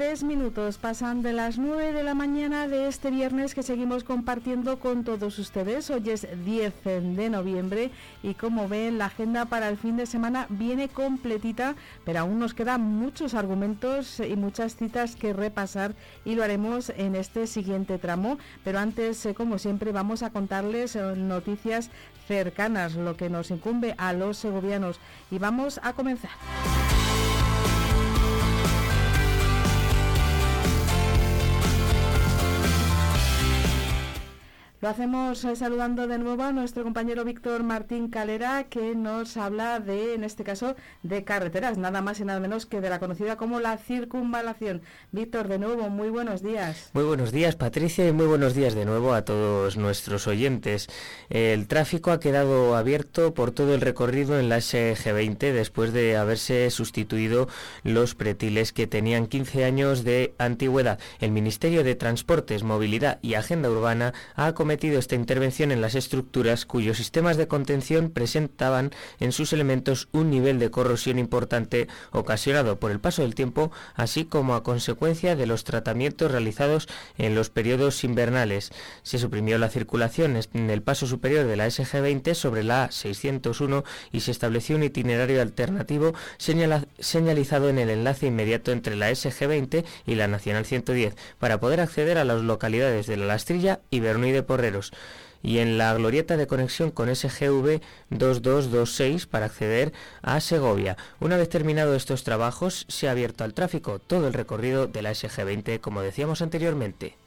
Tres minutos pasan de las nueve de la mañana de este viernes que seguimos compartiendo con todos ustedes. Hoy es 10 de noviembre y como ven la agenda para el fin de semana viene completita, pero aún nos quedan muchos argumentos y muchas citas que repasar y lo haremos en este siguiente tramo. Pero antes, eh, como siempre, vamos a contarles eh, noticias cercanas, lo que nos incumbe a los segovianos. Y vamos a comenzar. Lo hacemos eh, saludando de nuevo a nuestro compañero Víctor Martín Calera, que nos habla de, en este caso, de carreteras, nada más y nada menos que de la conocida como la circunvalación. Víctor, de nuevo, muy buenos días. Muy buenos días, Patricia, y muy buenos días de nuevo a todos nuestros oyentes. El tráfico ha quedado abierto por todo el recorrido en la SG20 después de haberse sustituido los pretiles que tenían 15 años de antigüedad. El Ministerio de Transportes, Movilidad y Agenda Urbana ha comenzado metido esta intervención en las estructuras cuyos sistemas de contención presentaban en sus elementos un nivel de corrosión importante ocasionado por el paso del tiempo, así como a consecuencia de los tratamientos realizados en los periodos invernales. Se suprimió la circulación en el paso superior de la SG20 sobre la A601 y se estableció un itinerario alternativo señalizado en el enlace inmediato entre la SG20 y la Nacional 110 para poder acceder a las localidades de La Lastrilla y Bernuy de y en la glorieta de conexión con SGV 2226 para acceder a Segovia. Una vez terminados estos trabajos, se ha abierto al tráfico todo el recorrido de la SG20, como decíamos anteriormente.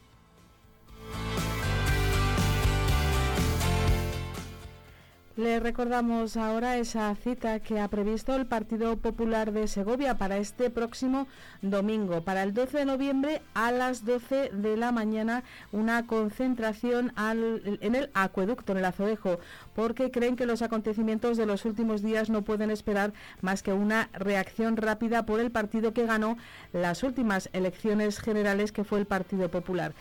Le recordamos ahora esa cita que ha previsto el Partido Popular de Segovia para este próximo domingo, para el 12 de noviembre a las 12 de la mañana, una concentración en el acueducto, en el Azodejo, porque creen que los acontecimientos de los últimos días no pueden esperar más que una reacción rápida por el partido que ganó las últimas elecciones generales, que fue el Partido Popular.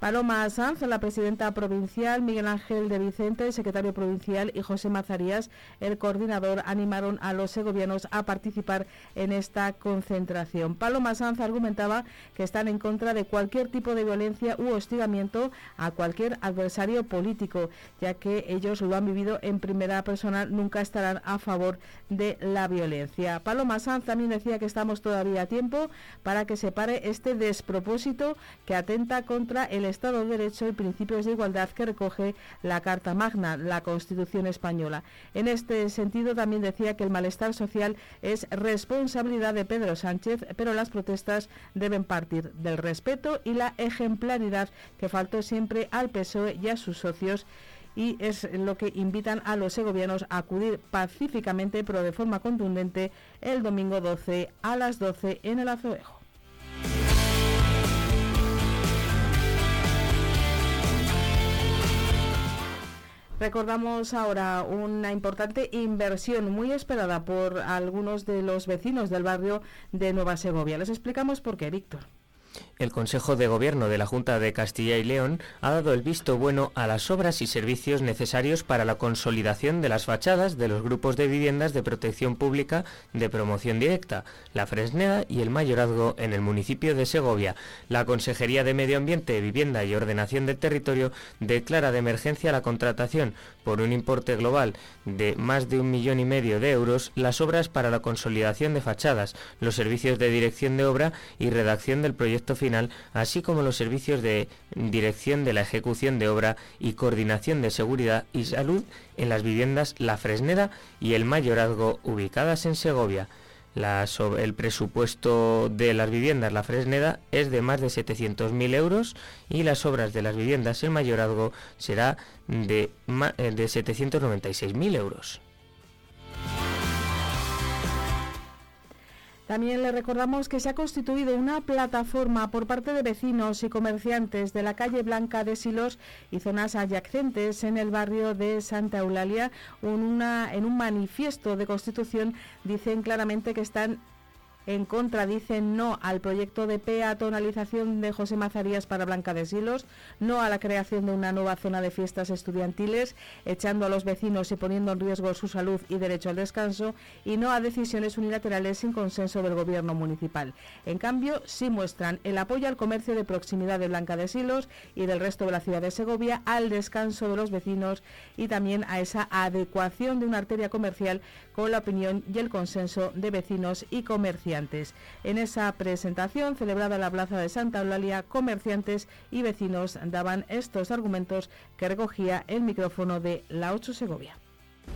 Paloma Sanz, la presidenta provincial, Miguel Ángel de Vicente, el secretario provincial, y José Mazarías, el coordinador, animaron a los segovianos a participar en esta concentración. Paloma Sanz argumentaba que están en contra de cualquier tipo de violencia u hostigamiento a cualquier adversario político, ya que ellos lo han vivido en primera persona, nunca estarán a favor de la violencia. Paloma Sanz también decía que estamos todavía a tiempo para que se pare este despropósito que atenta contra el Estado de Derecho y principios de igualdad que recoge la Carta Magna, la Constitución española. En este sentido, también decía que el malestar social es responsabilidad de Pedro Sánchez, pero las protestas deben partir del respeto y la ejemplaridad que faltó siempre al PSOE y a sus socios y es lo que invitan a los segovianos a acudir pacíficamente pero de forma contundente el domingo 12 a las 12 en el Azoejo. Recordamos ahora una importante inversión muy esperada por algunos de los vecinos del barrio de Nueva Segovia. Les explicamos por qué, Víctor. El Consejo de Gobierno de la Junta de Castilla y León ha dado el visto bueno a las obras y servicios necesarios para la consolidación de las fachadas de los grupos de viviendas de protección pública de promoción directa, la Fresneda y el Mayorazgo en el municipio de Segovia. La Consejería de Medio Ambiente, Vivienda y Ordenación del Territorio declara de emergencia la contratación por un importe global de más de un millón y medio de euros las obras para la consolidación de fachadas, los servicios de dirección de obra y redacción del proyecto final, así como los servicios de dirección de la ejecución de obra y coordinación de seguridad y salud en las viviendas La Fresneda y el Mayorazgo ubicadas en Segovia. el presupuesto de las viviendas La Fresneda es de más de 700.000 euros y las obras de las viviendas El Mayorazgo será de, de 796.000 euros. También le recordamos que se ha constituido una plataforma por parte de vecinos y comerciantes de la calle Blanca de Silos y zonas adyacentes en el barrio de Santa Eulalia. en un manifiesto de constitución dicen claramente que están en contra dicen no al proyecto de peatonalización de José Mazarías para Blanca de Silos, no a la creación de una nueva zona de fiestas estudiantiles, echando a los vecinos y poniendo en riesgo su salud y derecho al descanso, y no a decisiones unilaterales sin consenso del gobierno municipal. En cambio, sí muestran el apoyo al comercio de proximidad de Blanca de Silos y del resto de la ciudad de Segovia, al descanso de los vecinos y también a esa adecuación de una arteria comercial con la opinión y el consenso de vecinos y En esa presentación celebrada en la Plaza de Santa Eulalia, comerciantes y vecinos daban estos argumentos que recogía el micrófono de La 8 Segovia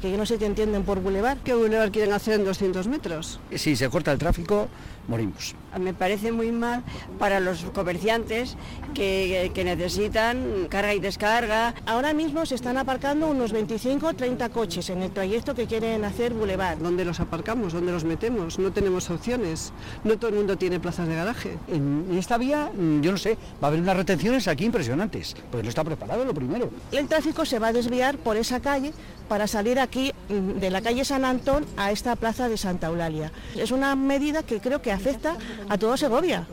que yo no sé qué entienden por bulevar. ¿Qué bulevar quieren hacer en 200 metros? Si se corta el tráfico, morimos. Me parece muy mal para los comerciantes que, necesitan carga y descarga. Ahora mismo se están aparcando unos 25 o 30 coches en el trayecto que quieren hacer bulevar. ¿Dónde los aparcamos? ¿Dónde los metemos? No tenemos opciones. No todo el mundo tiene plazas de garaje. En esta vía, mm, yo no sé, va a haber unas retenciones aquí impresionantes, pues no está preparado lo primero. El tráfico se va a desviar por esa calle para salir aquí mm, de la calle San Antón a esta plaza de Santa Eulalia. Es una medida que creo que afecta a todo Segovia.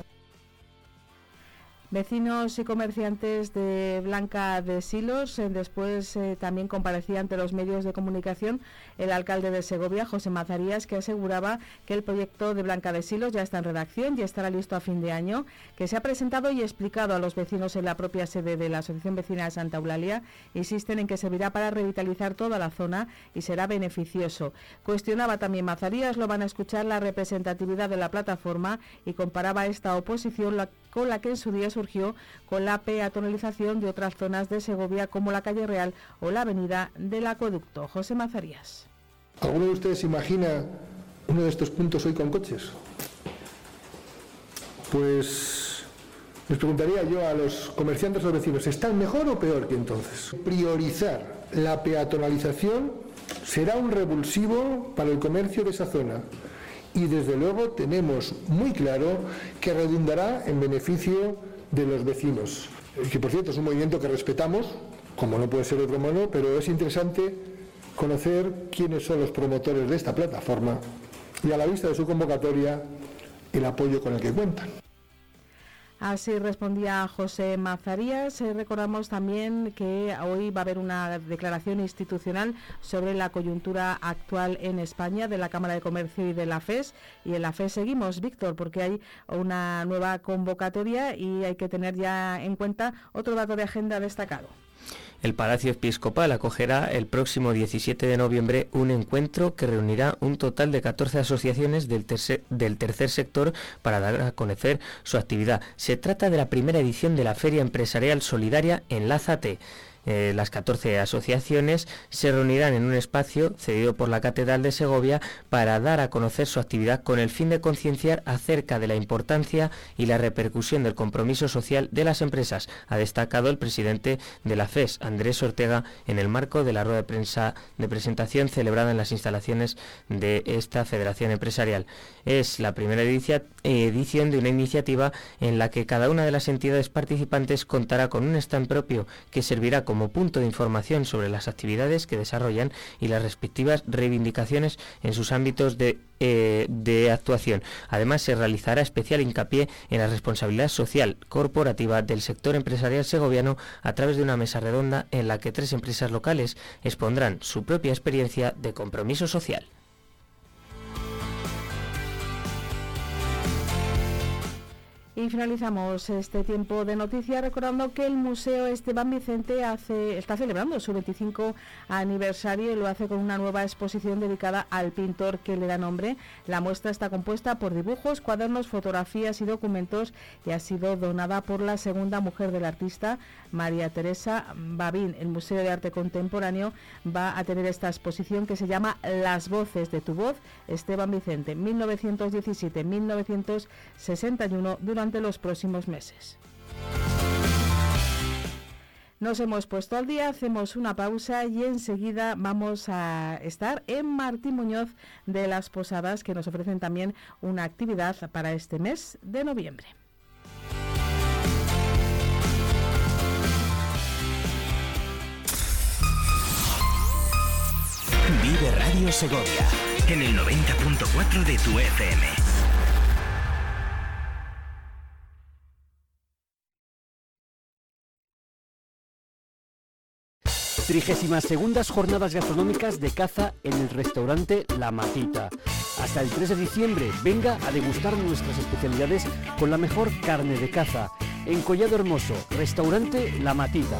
Vecinos y comerciantes de Blanca de Silos, eh, después eh, también comparecía ante los medios de comunicación el alcalde de Segovia, José Mazarías, que aseguraba que el proyecto de Blanca de Silos ya está en redacción y estará listo a fin de año, que se ha presentado y explicado a los vecinos en la propia sede de la Asociación Vecina de Santa Eulalia. Insisten en que servirá para revitalizar toda la zona y será beneficioso. Cuestionaba también Mazarías, lo van a escuchar, la representatividad de la plataforma y comparaba esta oposición con la que en su día surgió con la peatonalización de otras zonas de Segovia como la calle Real o la avenida del Acueducto. José Mazarías. ¿Alguno de ustedes imagina uno de estos puntos hoy con coches? Pues les preguntaría yo a los comerciantes o vecinos, ¿están mejor o peor que entonces? Priorizar la peatonalización será un revulsivo para el comercio de esa zona y desde luego tenemos muy claro que redundará en beneficio de los vecinos. Que por cierto es un movimiento que respetamos, como no puede ser otro modo, pero es interesante conocer quiénes son los promotores de esta plataforma y a la vista de su convocatoria el apoyo con el que cuentan. Así respondía José Mazarías. Eh, recordamos también que hoy va a haber una declaración institucional sobre la coyuntura actual en España de la Cámara de Comercio y de la FES. Y en la FES seguimos, Víctor, porque hay una nueva convocatoria y hay que tener ya en cuenta otro dato de agenda destacado. El Palacio Episcopal acogerá el próximo 17 de noviembre un encuentro que reunirá un total de 14 asociaciones del tercer, sector para dar a conocer su actividad. Se trata de la primera edición de la Feria Empresarial Solidaria en Lázate. Eh, las 14 asociaciones se reunirán en un espacio cedido por la Catedral de Segovia para dar a conocer su actividad con el fin de concienciar acerca de la importancia y la repercusión del compromiso social de las empresas, ha destacado el presidente de la FES, Andrés Ortega, en el marco de la rueda de prensa de presentación celebrada en las instalaciones de esta Federación Empresarial. Es la primera edición de una iniciativa en la que cada una de las entidades participantes contará con un stand propio que servirá como punto de información sobre las actividades que desarrollan y las respectivas reivindicaciones en sus ámbitos de, eh, de actuación. Además, se realizará especial hincapié en la responsabilidad social corporativa del sector empresarial segoviano a través de una mesa redonda en la que tres empresas locales expondrán su propia experiencia de compromiso social. Y finalizamos este tiempo de noticias recordando que el Museo Esteban Vicente hace, está celebrando su 25 aniversario y lo hace con una nueva exposición dedicada al pintor que le da nombre. La muestra está compuesta por dibujos, cuadernos, fotografías y documentos y ha sido donada por la segunda mujer del artista, María Teresa Babín. El Museo de Arte Contemporáneo va a tener esta exposición que se llama Las voces de tu voz, Esteban Vicente, 1917-1961 durante de los próximos meses. Nos hemos puesto al día, hacemos una pausa y enseguida vamos a estar en Martín Muñoz de las Posadas, que nos ofrecen también una actividad para este mes de noviembre. Vive Radio Segovia en el 90.4 de tu FM. 32 jornadas gastronómicas de caza en el restaurante La Matita. Hasta el 3 de diciembre, venga a degustar nuestras especialidades con la mejor carne de caza. En Collado Hermoso, restaurante La Matita.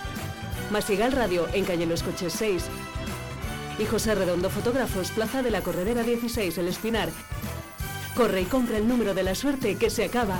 Masigal Radio en calle Los Coches 6. Y José Redondo Fotógrafos, Plaza de la Corredera 16, El Espinar. Corre y compra el número de la suerte que se acaba.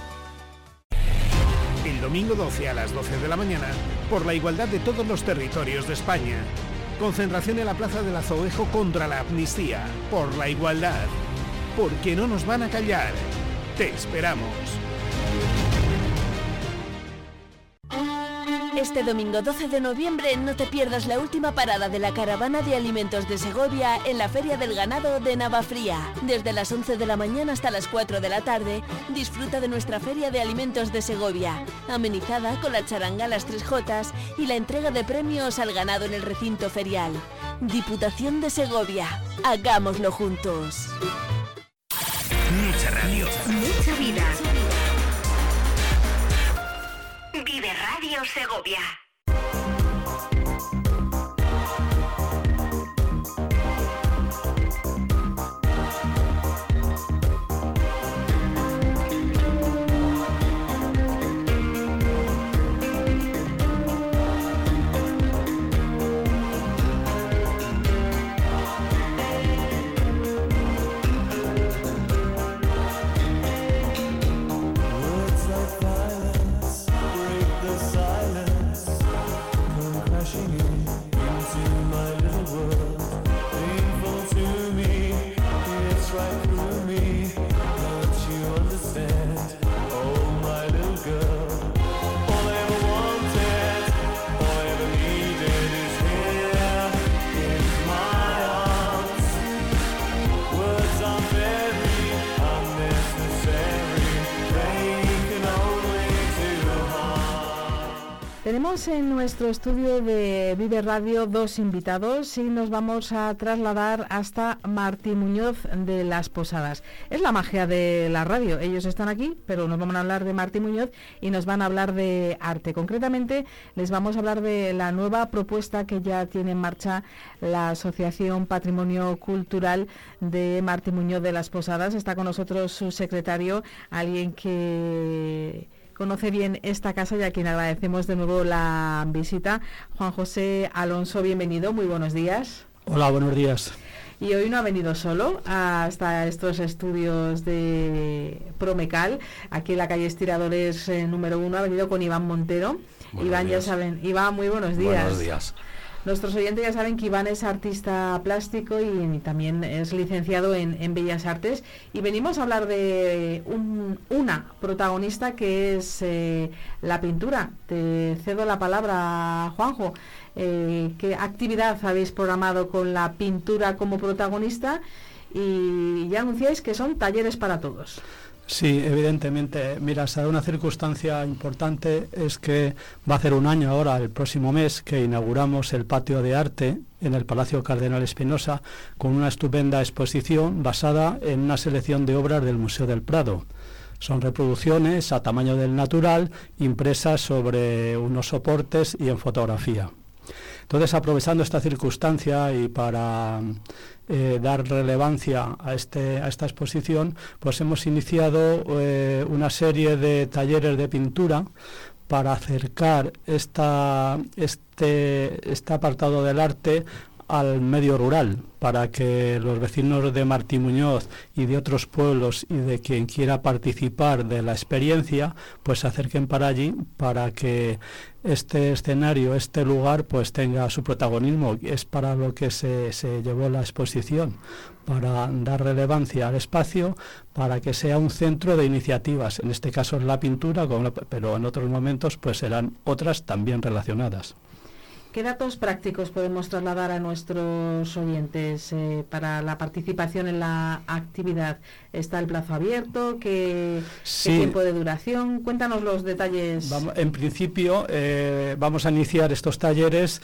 domingo 12 a las 12 de la mañana por la igualdad de todos los territorios de España. Concentración en la Plaza del Azoejo contra la amnistía, por la igualdad. Porque no nos van a callar. Te esperamos. Este domingo 12 de noviembre no te pierdas la última parada de la caravana de alimentos de Segovia en la Feria del Ganado de Navafría. Desde las 11 de la mañana hasta las 4 de la tarde, disfruta de nuestra Feria de Alimentos de Segovia, amenizada con la charanga Las Tres Jotas y la entrega de premios al ganado en el recinto ferial. Diputación de Segovia, hagámoslo juntos. Mucha radio. Mucha vida. Segovia. Tenemos en nuestro estudio de Vive Radio dos invitados y nos vamos a trasladar hasta Martí Muñoz de Las Posadas. Es la magia de la radio. Ellos están aquí, pero nos vamos a hablar de Martí Muñoz y nos van a hablar de arte. Concretamente, les vamos a hablar de la nueva propuesta que ya tiene en marcha la Asociación Patrimonio Cultural de Martí Muñoz de Las Posadas. Está con nosotros su secretario, alguien que conoce bien esta casa y a quien agradecemos de nuevo la visita. Juan José Alonso, bienvenido, muy buenos días. Hola, buenos días. Y hoy no ha venido solo hasta estos estudios de Promecal, aquí en la calle Estiradores eh, número uno, ha venido con Iván Montero. Iván, ya saben, Iván, muy buenos días. Buenos días. Nuestros oyentes ya saben que Iván es artista plástico y también es licenciado en, Bellas Artes. Y venimos a hablar de una protagonista que es eh, la pintura. Te cedo la palabra, Juanjo. Eh, ¿Qué actividad habéis programado con la pintura como protagonista? Y ya anunciáis que son talleres para todos. Sí, evidentemente. Mira, se da una circunstancia importante, es que va a ser un año ahora, el próximo mes, que inauguramos el patio de arte en el Palacio Cardenal Espinosa con una estupenda exposición basada en una selección de obras del Museo del Prado. Son reproducciones a tamaño del natural, impresas sobre unos soportes y en fotografía. Entonces, aprovechando esta circunstancia y para eh, dar relevancia a, este, a esta exposición, pues hemos iniciado eh, una serie de talleres de pintura para acercar esta, este, este apartado del arte al medio rural para que los vecinos de Martí Muñoz y de otros pueblos y de quien quiera participar de la experiencia, pues se acerquen para allí para que este escenario, este lugar, pues tenga su protagonismo. Es para lo que se, se llevó la exposición, para dar relevancia al espacio, para que sea un centro de iniciativas. En este caso es la pintura, pero en otros momentos pues serán otras también relacionadas. ¿Qué datos prácticos podemos trasladar a nuestros oyentes eh, para la participación en la actividad? ¿Está el plazo abierto? ¿Qué, tiempo de duración? Cuéntanos los detalles. en principio eh, vamos a iniciar estos talleres.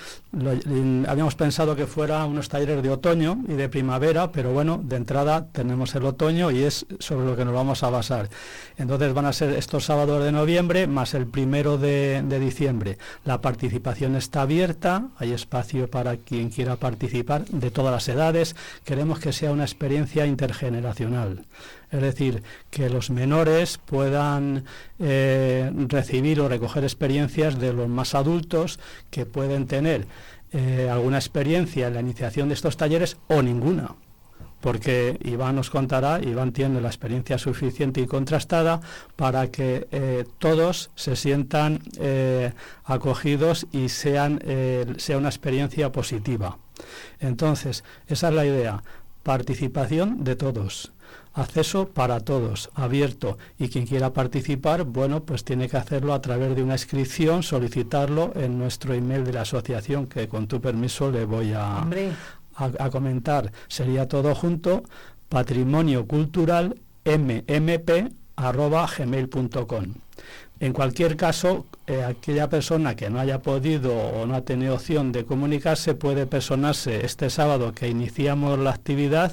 habíamos pensado que fueran unos talleres de otoño y de primavera, pero bueno, de entrada tenemos el otoño y es sobre lo que nos vamos a basar. Entonces van a ser estos sábados de noviembre más el primero de diciembre. La participación está abierta hay espacio para quien quiera participar de todas las edades. Queremos que sea una experiencia intergeneracional, es decir, que los menores puedan eh, recibir o recoger experiencias de los más adultos que pueden tener eh, alguna experiencia en la iniciación de estos talleres o ninguna porque Iván nos contará, Iván tiene la experiencia suficiente y contrastada para que eh, todos se sientan eh, acogidos y sean, eh, sea una experiencia positiva. Entonces, esa es la idea, participación de todos, acceso para todos, abierto, y quien quiera participar, bueno, pues tiene que hacerlo a través de una inscripción, solicitarlo en nuestro email de la asociación, que con tu permiso le voy a, a, comentar sería todo junto, patrimonio cultural mmp En cualquier caso, eh, aquella persona que no haya podido o no ha tenido opción de comunicarse puede personarse este sábado que iniciamos la actividad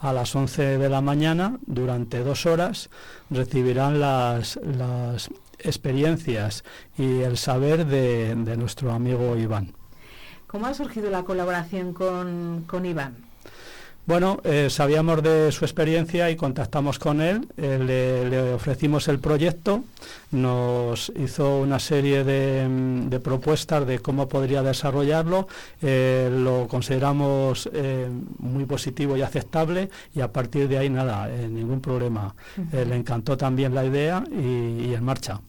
a las 11 de la mañana durante dos horas. Recibirán las, las experiencias y el saber de nuestro amigo Iván. ¿Cómo ha surgido la colaboración con, Iván? Bueno, eh, sabíamos de su experiencia y contactamos con él, eh, le, ofrecimos el proyecto, nos hizo una serie de, propuestas de cómo podría desarrollarlo, eh, lo consideramos muy positivo y aceptable y a partir de ahí nada, ningún problema. le encantó también la idea y en marcha.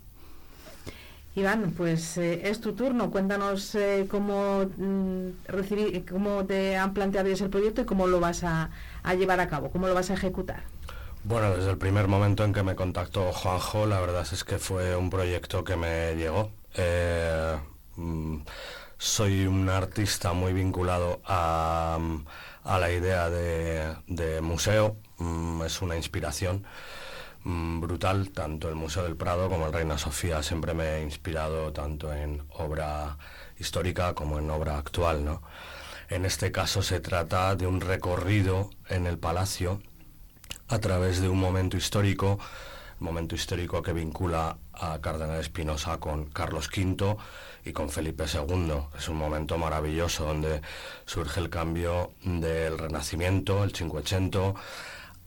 Iván, pues eh, es tu turno. Cuéntanos eh, cómo, mm, recibir, cómo te han planteado ese proyecto y cómo lo vas a, llevar a cabo, cómo lo vas a ejecutar. Bueno, desde el primer momento en que me contactó Juanjo, la verdad es que fue un proyecto que me llegó. Eh, mm, soy un artista muy vinculado a, la idea de, museo, mm, es una inspiración. Mm, brutal, tanto el Museo del Prado como el Reina Sofía siempre me he inspirado tanto en obra histórica como en obra actual. ¿no? En este caso se trata de un recorrido en el palacio a través de un momento histórico, momento histórico que vincula a Cardenal Espinosa con Carlos V y con Felipe II. Es un momento maravilloso donde surge el cambio del Renacimiento, el Cinquecento,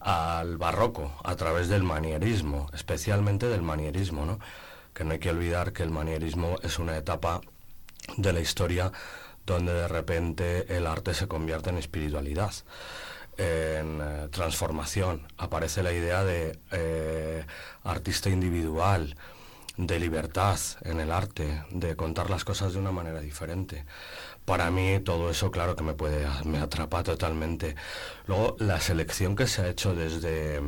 al barroco a través del manierismo, especialmente del manierismo, ¿no? que no hay que olvidar que el manierismo es una etapa de la historia donde de repente el arte se convierte en espiritualidad, en eh, transformación. Aparece la idea de eh, artista individual, de libertad en el arte, de contar las cosas de una manera diferente para mí todo eso claro que me puede me atrapa totalmente. Luego la selección que se ha hecho desde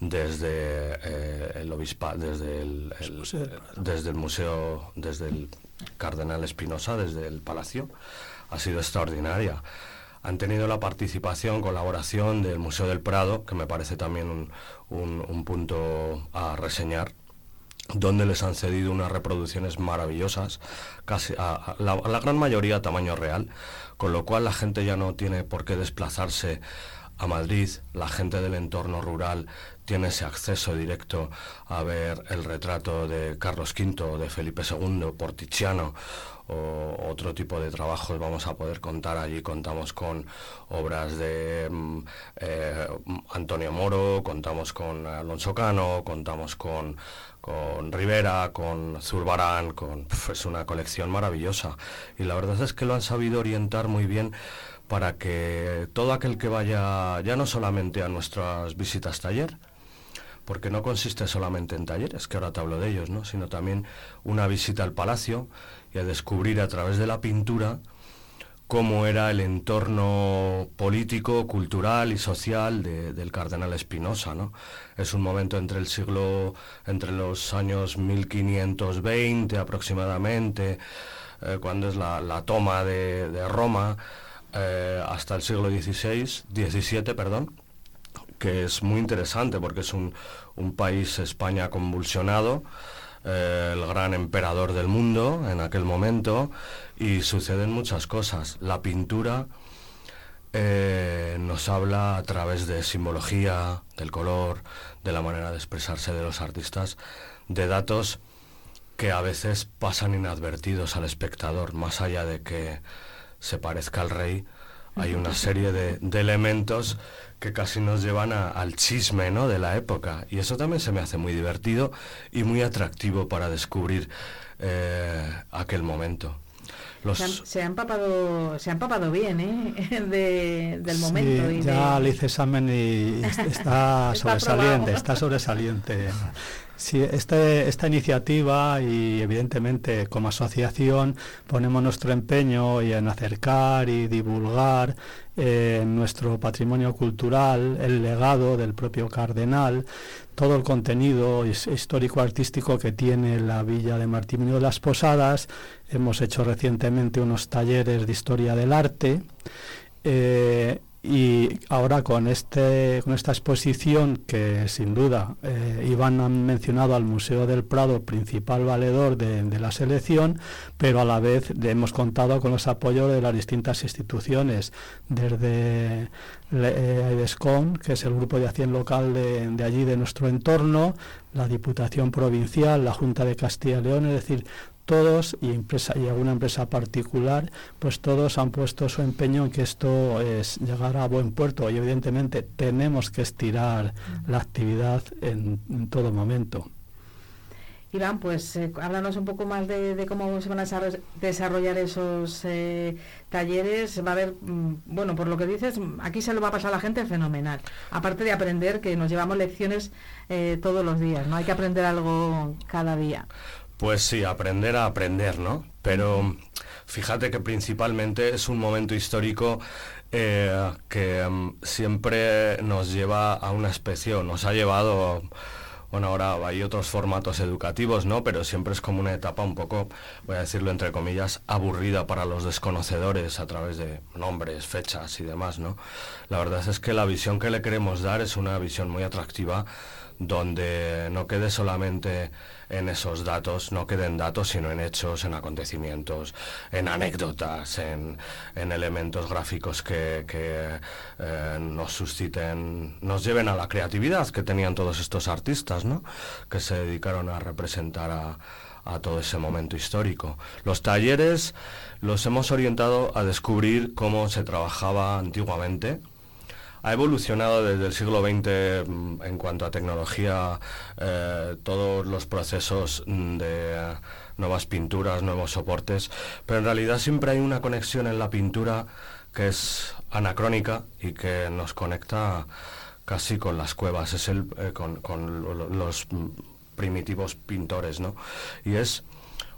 desde eh, el obispa desde el, desde el museo desde el cardenal Espinosa desde el palacio ha sido extraordinaria. Han tenido la participación, colaboración del Museo del Prado, que me parece también un punto a reseñar, donde les han cedido unas reproducciones maravillosas, casi a, la, gran mayoría a tamaño real, con lo cual la gente ya no tiene por qué desplazarse a Madrid, la gente del entorno rural tiene ese acceso directo a ver el retrato de Carlos V, de Felipe II, por Tiziano o otro tipo de trabajos vamos a poder contar allí. Contamos con obras de mm, eh, Antonio Moro, contamos con Alonso Cano, contamos con con Rivera, con Zurbarán, con, es una colección maravillosa. Y la verdad es que lo han sabido orientar muy bien para que todo aquel que vaya ya no solamente a nuestras visitas taller, porque no consiste solamente en talleres, que ahora te hablo de ellos, ¿no? sino también una visita al palacio y a descubrir a través de la pintura cómo era el entorno político, cultural y social del cardenal Espinosa. ¿no? Es un momento entre el siglo, entre los años 1520 aproximadamente, eh, cuando es la, toma de, Roma, eh, hasta el siglo XVI, XVII, perdón, que es muy interesante porque es un, país, España, convulsionado, eh, el gran emperador del mundo en aquel momento, y suceden muchas cosas. La pintura eh, nos habla a través de simbología, del color, de la manera de expresarse de los artistas, de datos que a veces pasan inadvertidos al espectador, más allá de que se parezca al rey, hay una serie de, de elementos que casi nos llevan al chisme ¿no? de la época. Y eso también se me hace muy divertido y muy atractivo para descubrir eh, aquel momento. Se, han, empapado, se han empapado bien ¿eh? del momento. y ya le hice examen y está, sobresaliente, está sobresaliente. Sí, este, esta iniciativa y evidentemente como asociación ponemos nuestro empeño en acercar y divulgar eh, nuestro patrimonio cultural, el legado del propio cardenal, todo el contenido histórico-artístico que tiene la villa de Martimonio de las Posadas. Hemos hecho recientemente unos talleres de historia del arte. Eh, y ahora con este con esta exposición que sin duda eh, Iván ha mencionado al Museo del Prado principal valedor de, la selección pero a la vez hemos contado con los apoyos de las distintas instituciones desde eh, que es el grupo de acción local de, de allí de nuestro entorno la Diputación Provincial la Junta de Castilla y León es decir todos y empresa y alguna empresa particular, pues todos han puesto su empeño en que esto es llegar a buen puerto y evidentemente tenemos que estirar la actividad en, todo momento. Iván, pues eh, háblanos un poco más de, cómo se van a desarrollar esos eh, talleres. Va a haber, mm, bueno, por lo que dices, aquí se lo va a pasar a la gente fenomenal. Aparte de aprender, que nos llevamos lecciones eh, todos los días, ¿no? Hay que aprender algo cada día. Pues sí, aprender a aprender, ¿no? Pero fíjate que principalmente es un momento histórico eh, que mm, siempre nos lleva a una especie, nos ha llevado, bueno, ahora hay otros formatos educativos, ¿no? Pero siempre es como una etapa un poco, voy a decirlo entre comillas, aburrida para los desconocedores a través de nombres, fechas y demás, ¿no? La verdad es que la visión que le queremos dar es una visión muy atractiva donde no quede solamente en esos datos, no queden datos, sino en hechos, en acontecimientos, en anécdotas, en, elementos gráficos que, eh, nos susciten, nos lleven a la creatividad que tenían todos estos artistas, que se dedicaron a representar a, a todo ese momento histórico. Los talleres los hemos orientado a descubrir cómo se trabajaba antiguamente, ha evolucionado desde el siglo XX mm, en cuanto a tecnología, eh, todos los procesos mm, de eh, nuevas pinturas, nuevos soportes, pero en realidad siempre hay una conexión en la pintura que es anacrónica y que nos conecta casi con las cuevas, es el, eh, con, los mm, primitivos pintores, ¿no? Y es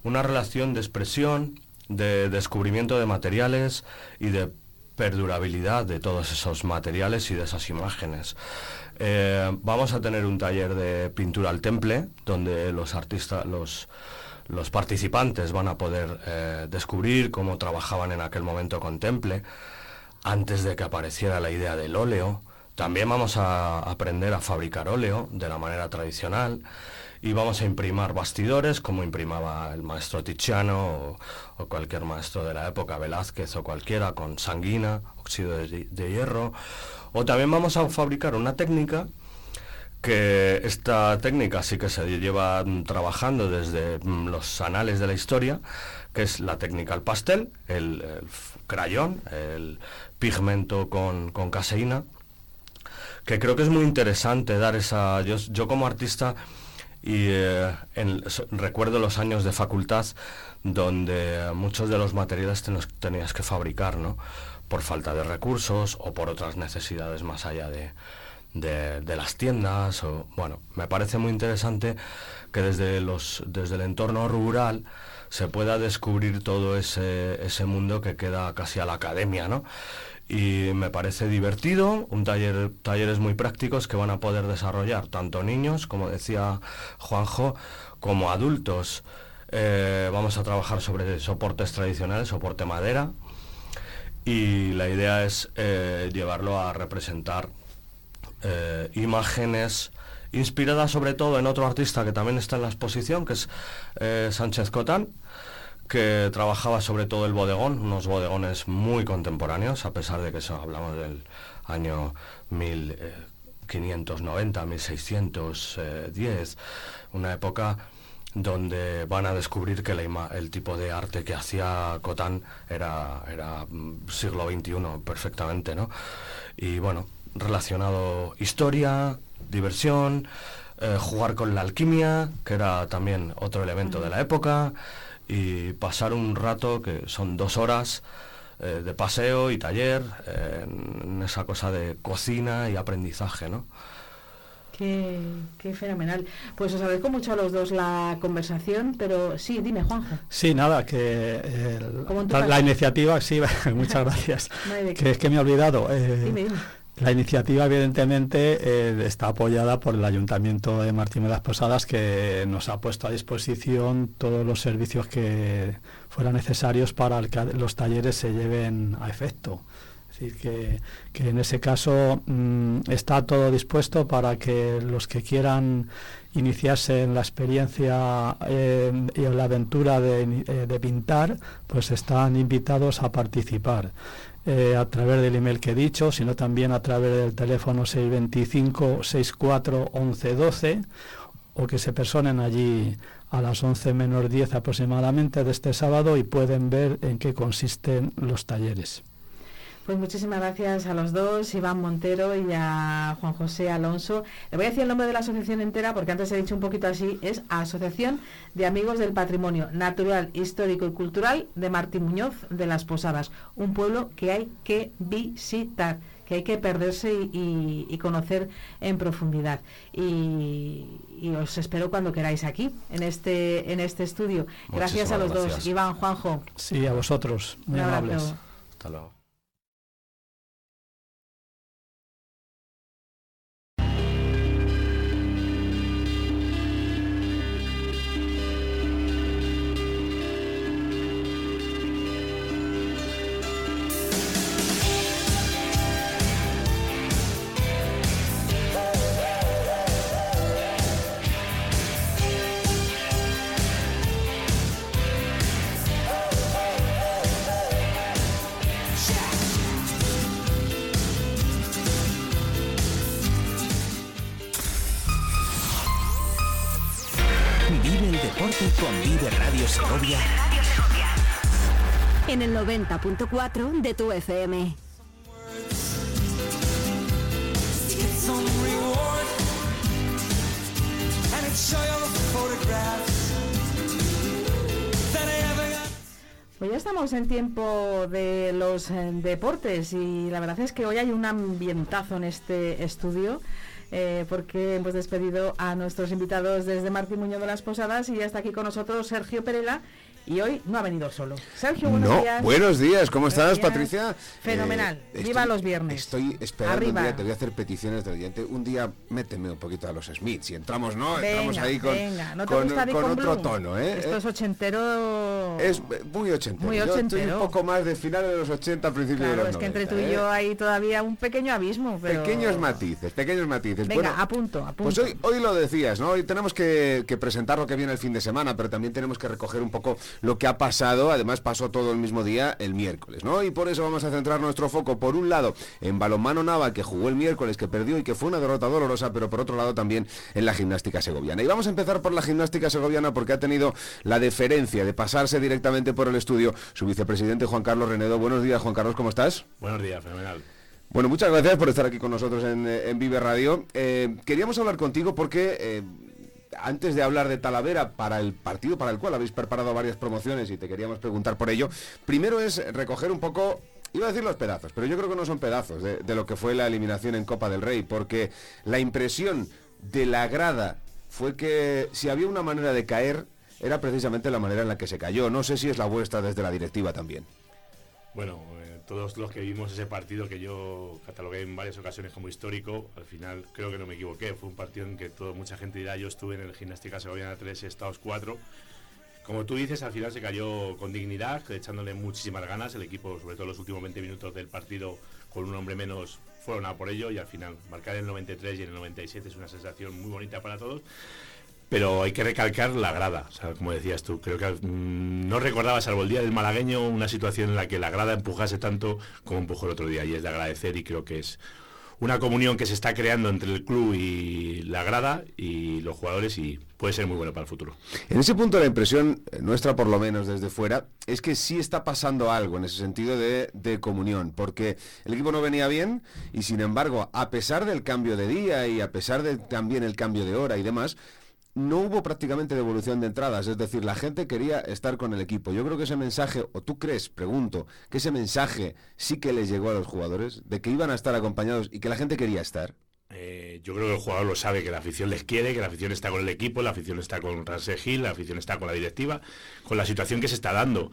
una relación de expresión, de descubrimiento de materiales y de perdurabilidad de todos esos materiales y de esas imágenes. Eh, vamos a tener un taller de pintura al temple, donde los artistas, los, los participantes van a poder eh, descubrir cómo trabajaban en aquel momento con temple, antes de que apareciera la idea del óleo. También vamos a aprender a fabricar óleo de la manera tradicional y vamos a imprimar bastidores como imprimaba el maestro Tiziano o, cualquier maestro de la época, Velázquez o cualquiera, con sanguina, óxido de, hierro. O también vamos a fabricar una técnica que esta técnica sí que se lleva trabajando desde mm, los anales de la historia, que es la técnica al pastel, el, crayón, el pigmento con, caseína, que creo que es muy interesante dar esa... yo como artista y eh, recuerdo los años de facultad donde muchos de los materiales te tenías que fabricar, ¿no? por falta de recursos o por otras necesidades más allá de, de, las tiendas. O, bueno, me parece muy interesante que desde, los, desde el entorno rural se pueda descubrir todo ese, ese mundo que queda casi a la academia, ¿no? Y me parece divertido, un taller, talleres muy prácticos que van a poder desarrollar tanto niños, como decía Juanjo, como adultos. Eh, vamos a trabajar sobre soportes tradicionales, soporte madera, y la idea es eh, llevarlo a representar eh, imágenes inspiradas sobre todo en otro artista que también está en la exposición, que es Sánchez Cotán, que trabajaba sobre todo el bodegón, unos bodegones muy contemporáneos, a pesar de que hablamos del año 1590, 1610, una época donde van a descubrir que el tipo de arte que hacía Cotán era, era mm, siglo XXI perfectamente, ¿no? Y bueno, relacionado historia, diversión, eh, jugar con la alquimia, que era también otro elemento de la época, y pasar un rato que son dos horas eh, de paseo y taller en esa cosa de cocina y aprendizaje, ¿no? Qué, fenomenal. Pues os agradezco mucho a los dos la conversación, pero sí, dime, Juanjo. Sí, nada, que la, iniciativa, sí, muchas gracias. que es que me he olvidado. Eh, dime, dime. La iniciativa, evidentemente, eh, está apoyada por el Ayuntamiento de Martín de las Posadas, que nos ha puesto a disposición todos los servicios que fueran necesarios para que los talleres se lleven a efecto. Es decir, que, en ese caso mm, está todo dispuesto para que los que quieran iniciarse en la experiencia eh, y en la aventura eh, de pintar, pues están invitados a participar. Eh, a través del email que he dicho, sino también a través del teléfono 625 64 11 12 o que se personen allí a las 11 menos 10 aproximadamente de este sábado y pueden ver en qué consisten los talleres. Pues muchísimas gracias a los dos, Iván Montero y a Juan José Alonso. Le voy a decir el nombre de la asociación entera porque antes he dicho un poquito así, es Asociación de Amigos del Patrimonio Natural, Histórico y Cultural de Martín Muñoz de las Posadas, un pueblo que hay que visitar que hay que perderse y, conocer en profundidad. Y, os espero cuando queráis aquí, en este, en este estudio. Gracias a los dos, Iván, Juanjo. Sí, a vosotros, muy amables. Hasta luego. En el 90.4 de tu FM. Pues ya estamos en tiempo de los eh, deportes y la verdad es que hoy hay un ambientazo en este estudio. Eh, porque hemos despedido a nuestros invitados desde Martín Muñoz de las Posadas y ya está aquí con nosotros Sergio Perela y hoy no ha venido solo. Sergio, buenos días. Buenos días, ¿cómo estás, Patricia? Fenomenal, eh, viva los viernes. Estoy esperando un día, te voy a hacer peticiones del oyente. Un día méteme un poquito a los Smiths y entramos, ¿no? entramos ahí con, con, otro tono, ¿eh? Esto es ochentero. Es muy ochentero. Muy ochentero. un poco más de finales de los 80, principios de los es que entre tú y yo ¿eh? hay todavía un pequeño abismo. Pequeños matices, pequeños matices. Venga, a punto, Pues hoy, hoy lo decías, ¿no? Hoy tenemos que, que presentar lo que viene el fin de semana, pero también tenemos que recoger un poco lo que ha pasado, además pasó todo el mismo día el miércoles, ¿no? Y por eso vamos a centrar nuestro foco, por un lado, en balonmano Nava, que jugó el miércoles, que perdió y que fue una derrota dolorosa, pero por otro lado también en la gimnástica segoviana. Y vamos a empezar por la gimnástica segoviana porque ha tenido la deferencia de pasarse directamente por el estudio su vicepresidente Juan Carlos Renedo. Buenos días, Juan Carlos, ¿cómo estás? Buenos días, fenomenal. Bueno, muchas gracias por estar aquí con nosotros en, en Vive Radio. Eh, queríamos hablar contigo porque eh, antes de hablar de Talavera para el partido para el cual habéis preparado varias promociones y te queríamos preguntar por ello, primero es recoger un poco Iba a decir los pedazos, pero yo creo que no son pedazos de, lo que fue la eliminación en Copa del Rey, porque la impresión de la grada fue que si había una manera de caer, era precisamente la manera en la que se cayó. No sé si es la vuestra desde la directiva también. Bueno, eh, todos los que vimos ese partido que yo catalogué en varias ocasiones como histórico, al final creo que no me equivoqué. Fue un partido en que todo, mucha gente dirá, yo estuve en el Gimnástica Segoviana 3, Estados 4. Como tú dices, al final se cayó con dignidad, echándole muchísimas ganas. El equipo, sobre todo los últimos 20 minutos del partido, con un hombre menos, fueron a por ello y al final marcar el 93 y el 97 es una sensación muy bonita para todos. Pero hay que recalcar la grada, como decías tú, creo que mm, no recordaba, salvo el día del malagueño, una situación en la que la grada empujase tanto como empujó el otro día, y es de agradecer y creo que es una comunión que se está creando entre el club y la grada y los jugadores y puede ser muy bueno para el futuro. En ese punto la impresión eh, nuestra, por lo menos desde fuera, es que sí está pasando algo en ese sentido de, de comunión, porque el equipo no venía bien y sin embargo, a pesar del cambio de día y a pesar de también el cambio de hora y demás, no hubo prácticamente devolución de entradas, es decir, la gente quería estar con el equipo. Yo creo que ese mensaje, o tú crees, pregunto, que ese mensaje sí que les llegó a los jugadores, de que iban a estar acompañados y que la gente quería estar. Eh, yo creo que el jugador lo sabe, que la afición les quiere, que la afición está con el equipo, la afición está con Ranse Gil, la afición está con la directiva, con la situación que se está dando.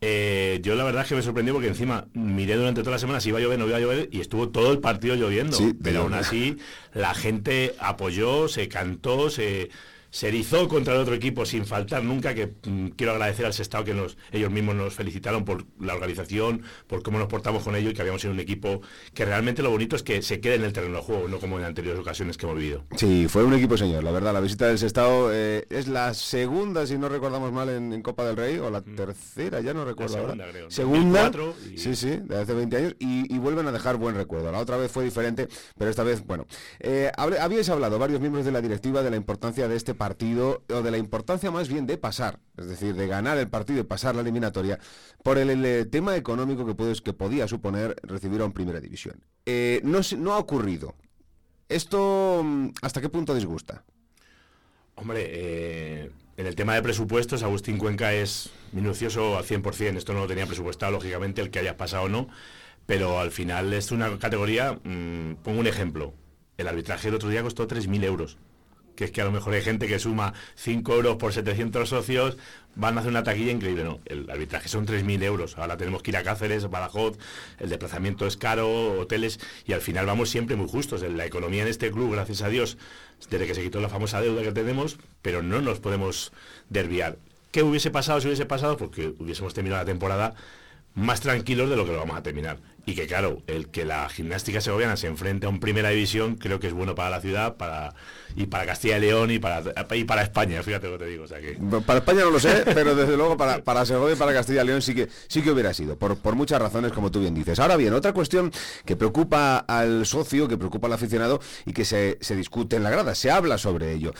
Eh, yo la verdad es que me sorprendió porque encima miré durante toda la semana si iba a llover o no iba a llover y estuvo todo el partido lloviendo. Sí, pero aún así la gente apoyó, se cantó, se, se erizó contra el otro equipo sin faltar nunca, que mm, quiero agradecer al Sestao que nos, ellos mismos nos felicitaron por la organización, por cómo nos portamos con ellos y que habíamos sido un equipo que realmente lo bonito es que se quede en el terreno de juego, no como en anteriores ocasiones que hemos vivido. Sí, fue un equipo señor, la verdad, la visita del Sestao eh, es la segunda, si no recordamos mal, en, en Copa del Rey, o la tercera, ya no recuerdo Mm. segunda, ahora. creo. Segunda, 2004 y- sí, sí, de hace 20 años, y, y vuelven a dejar buen recuerdo. La otra vez fue diferente, pero esta vez, bueno. Eh, habíais hablado, varios miembros de la directiva, de la importancia de este partido, o de la importancia más bien de pasar, es decir, de ganar el partido y pasar la eliminatoria, por el, tema económico que, puedes, que podía suponer recibir a un Primera División. Eh, no, no ha ocurrido. ¿Esto mm, hasta qué punto disgusta? Hombre, eh, en el tema de presupuestos, Agustín Cuenca es minucioso al 100%. Esto no lo tenía presupuestado, lógicamente, el que haya pasado o no. Pero al final es una categoría, mm, pongo un ejemplo. El arbitraje el otro día costó 3.000 euros. Que es que a lo mejor hay gente que suma 5 euros por 700 socios, van a hacer una taquilla increíble. No, el arbitraje son 3.000 euros. Ahora tenemos que ir a Cáceres, Badajoz, el desplazamiento es caro, hoteles, y al final vamos siempre muy justos. La economía en este club, gracias a Dios, desde que se quitó la famosa deuda que tenemos, pero no nos podemos desviar. ¿Qué hubiese pasado si hubiese pasado? Porque hubiésemos terminado la temporada más tranquilos de lo que lo vamos a terminar. Y que claro, el que la gimnástica segoviana se enfrente a un primera división creo que es bueno para la ciudad para y para Castilla y León y para, y para España, fíjate lo que te digo. Para España no lo sé, pero desde luego para, para Segovia y para Castilla y León sí que, sí que hubiera sido, por, por muchas razones, como tú bien dices. Ahora bien, otra cuestión que preocupa al socio, que preocupa al aficionado y que se, se discute en la grada, se habla sobre ello.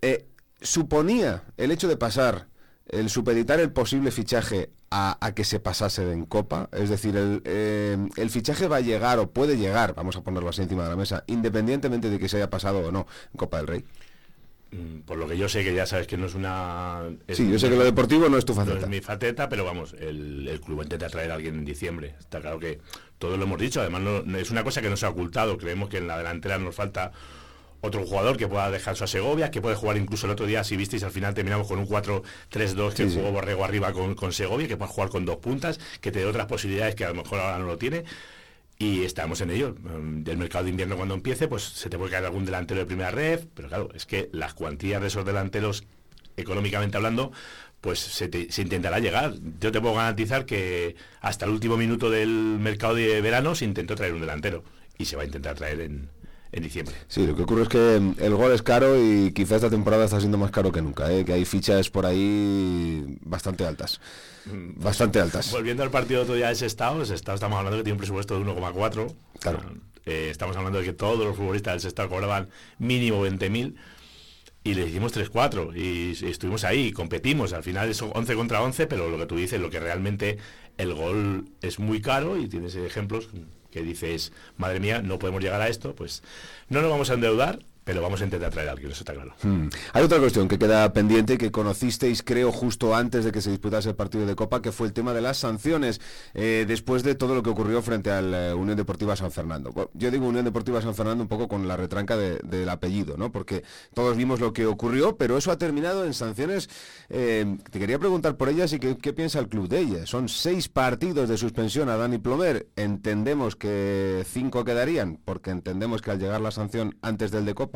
Eh, ¿Suponía el hecho de pasar, el supeditar el posible fichaje a, a que se pasase en Copa? Es decir, el, eh, el fichaje va a llegar o puede llegar, vamos a ponerlo así encima de la mesa, independientemente de que se haya pasado o no en Copa del Rey. Mm, Por lo que yo sé que ya sabes que no es una... es Sí, yo sé que lo deportivo no es tu No faceta. es mi faceta, pero vamos, el, el club intenta traer a alguien en diciembre. Está claro que todos lo hemos dicho, además no, no- es una cosa que no se ha ocultado. Creemos que en la delantera nos falta otro jugador que pueda dejar su a Segovia, que puede jugar incluso el otro día, si visteis, al final terminamos con un 4-3-2 que Sí, sí. jugó Borrego arriba con, con Segovia, que puede jugar con dos puntas, que te dé otras posibilidades que a lo mejor ahora no lo tiene. Y estamos en ello. Mm, Del mercado de invierno cuando empiece, pues se te puede caer algún delantero de primera red, pero claro, es que las cuantías de esos delanteros, económicamente hablando, pues se, te- se intentará llegar. Yo te puedo garantizar que hasta el último minuto del mercado de verano se intentó traer un delantero y se va a intentar traer en, en diciembre. Sí, lo que ocurre es que mm, el gol es caro y quizás esta temporada está siendo más caro que nunca, ¿eh? que hay fichas por ahí bastante altas. Bastante altas. Volviendo al partido otro día de ese estado, ese estado estamos hablando que tiene un presupuesto de 1,4. Claro. Eh, estamos hablando de que todos los futbolistas del Sestao cobraban mínimo 20.000 y le hicimos 3-4 y, y estuvimos ahí, y competimos. Al final es 11 contra 11, pero lo que tú dices, lo que realmente el gol es muy caro y tienes ejemplos que dices, madre mía, no podemos llegar a esto, pues no nos vamos a endeudar, pero vamos a intentar traer a alguien, eso está claro. Hmm. Hay otra cuestión que queda pendiente que conocisteis, creo, justo antes de que se disputase el partido de Copa, que fue el tema de las sanciones, eh, después de todo lo que ocurrió frente al eh, Unión Deportiva San Fernando. Yo digo Unión Deportiva San Fernando un poco con la retranca de- del apellido, ¿no? Porque todos vimos lo que ocurrió, pero eso ha terminado en sanciones. eh, te quería preguntar por ellas y qué, qué piensa el club de ellas. Son seis partidos de suspensión a Dani Plomer. Entendemos que cinco quedarían, porque entendemos que al llegar la sanción antes del de Copa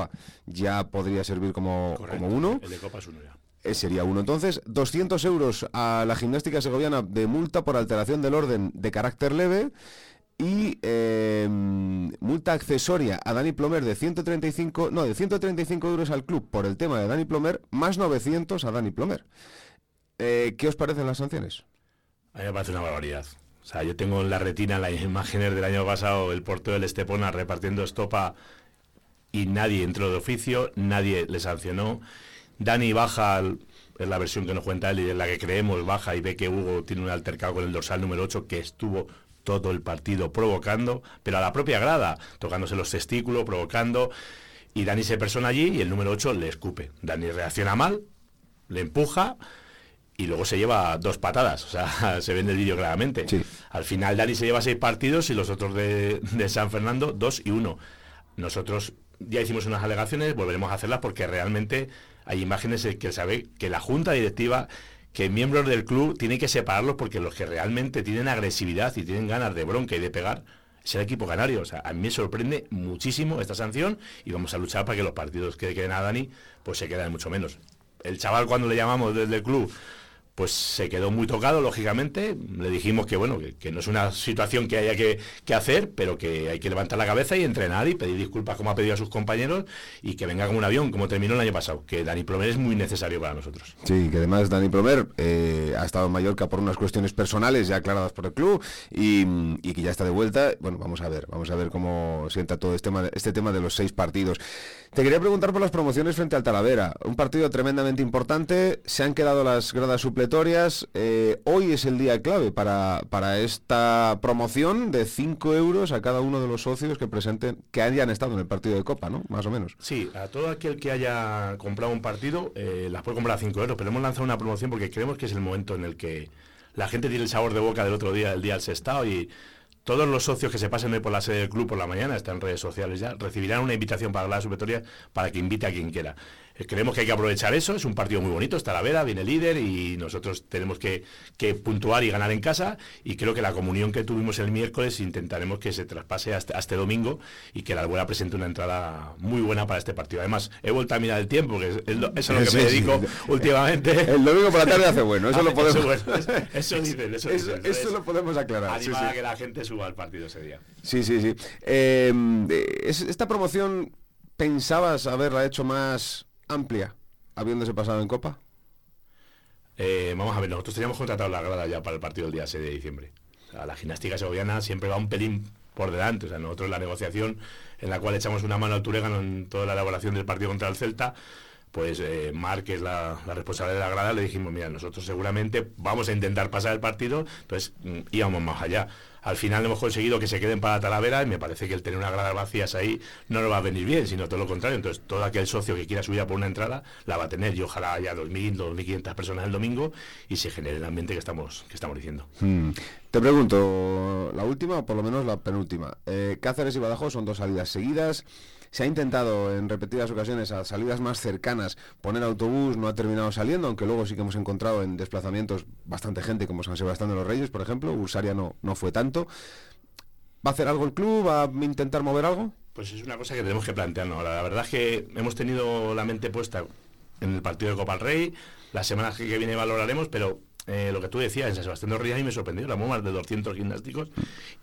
ya podría servir como, como uno. El de Copa es uno ya. Eh, sería uno. Entonces, 200 euros a la gimnástica segoviana de multa por alteración del orden de carácter leve y eh, multa accesoria a Dani Plomer de 135, no, de 135 euros al club por el tema de Dani Plomer, más 900 a Dani Plomer. Eh, ¿Qué os parecen las sanciones? A mí me parece una barbaridad. O sea, yo tengo en la retina las imágenes del año pasado, el portero del Estepona repartiendo estopa y nadie entró de oficio, nadie le sancionó. Dani baja, es la versión que nos cuenta él y en la que creemos, baja y ve que Hugo tiene un altercado con el dorsal número 8 que estuvo todo el partido provocando, pero a la propia grada, tocándose los testículos, provocando. Y Dani se persona allí y el número 8 le escupe. Dani reacciona mal, le empuja y luego se lleva dos patadas. O sea, se ve en el vídeo claramente. Al final Dani se lleva seis partidos y los otros de, de San Fernando, dos y uno. Nosotros ya hicimos unas alegaciones, volveremos a hacerlas porque realmente hay imágenes en que sabe que la junta directiva, que miembros del club tienen que separarlos porque los que realmente tienen agresividad y tienen ganas de bronca y de pegar es el equipo canario. O sea, a mí me sorprende muchísimo esta sanción y vamos a luchar para que los partidos que queden a Dani pues se queden mucho menos. El chaval cuando le llamamos desde el club pues se quedó muy tocado, lógicamente. Le dijimos que bueno, que, no es una situación que haya que, hacer, pero que hay que levantar la cabeza y entrenar y pedir disculpas como ha pedido a sus compañeros y que venga como un avión, como terminó el año pasado. Que Dani Plomer es muy necesario para nosotros. Sí, que además Dani Plomer eh, ha estado en Mallorca por unas cuestiones personales ya aclaradas por el club y, y que ya está de vuelta. Bueno, vamos a ver, vamos a ver cómo sienta todo este este tema de los seis partidos. Te quería preguntar por las promociones frente al Talavera. Un partido tremendamente importante. Se han quedado las gradas supletorias. Eh, hoy es el día clave para, para esta promoción de 5 euros a cada uno de los socios que presenten, que hayan estado en el partido de Copa, ¿no? Más o menos. Sí, a todo aquel que haya comprado un partido, eh, las puede comprar a 5 euros, pero hemos lanzado una promoción porque creemos que es el momento en el que la gente tiene el sabor de boca del otro día, el día del sextao, y todos los socios que se pasen hoy por la sede del club por la mañana, están en redes sociales ya, recibirán una invitación para la supletoria para que invite a quien quiera. Eh, Creemos que hay que aprovechar eso, es un partido muy bonito, está la vera, viene líder y nosotros tenemos que, que puntuar y ganar en casa y creo que la comunión que tuvimos el miércoles intentaremos que se traspase hasta, hasta este domingo y que la Albuera presente una entrada muy buena para este partido. Además, he vuelto a mirar el tiempo, que es, es lo, eso es a lo que Sí, me sí. dedico últimamente. El domingo por la tarde hace bueno, eso lo podemos- Eso, eso, eso dicen, eso, Eso- dicen. eso lo podemos aclarar, Animar sí. a que la gente suba al partido ese día. Sí, sí, sí. Eh, es- esta promoción, ¿pensabas haberla hecho más amplia, habiéndose pasado en Copa? Eh, vamos a ver, nosotros teníamos contratado la grada ya para el partido del día 6 de diciembre. La gimnástica segoviana siempre va un pelín por delante. O sea, nosotros la negociación en la cual echamos una mano al Turégano en toda la elaboración del partido contra el Celta, pues eh, Marc, que es la, la responsable de la grada, le dijimos, mira, nosotros seguramente vamos a intentar pasar el partido, entonces mm, íbamos más allá. Al final hemos conseguido que se queden para Talavera y me parece que el tener una grada vacías ahí no nos va a venir bien, sino todo lo contrario. Entonces, todo aquel socio que quiera subir a por una entrada la va a tener y ojalá haya 2.000, 2.500 personas el domingo y se genere el ambiente que estamos, que estamos diciendo. Hmm. Te pregunto, la última o por lo menos la penúltima. Eh, Cáceres y Badajoz son dos salidas seguidas. Se ha intentado en repetidas ocasiones a salidas más cercanas poner autobús, no ha terminado saliendo, aunque luego sí que hemos encontrado en desplazamientos bastante gente, como San Sebastián de los Reyes, por ejemplo. Ursaria no, no fue tanto. ¿Va a hacer algo el club? ¿Va a intentar mover algo? Pues es una cosa que tenemos que plantearnos. La verdad es que hemos tenido la mente puesta en el partido de Copa del Rey. La semana que viene valoraremos, pero eh, lo que tú decías, en San Sebastián de los Reyes a mí me sorprendió. La más de 200 gimnásticos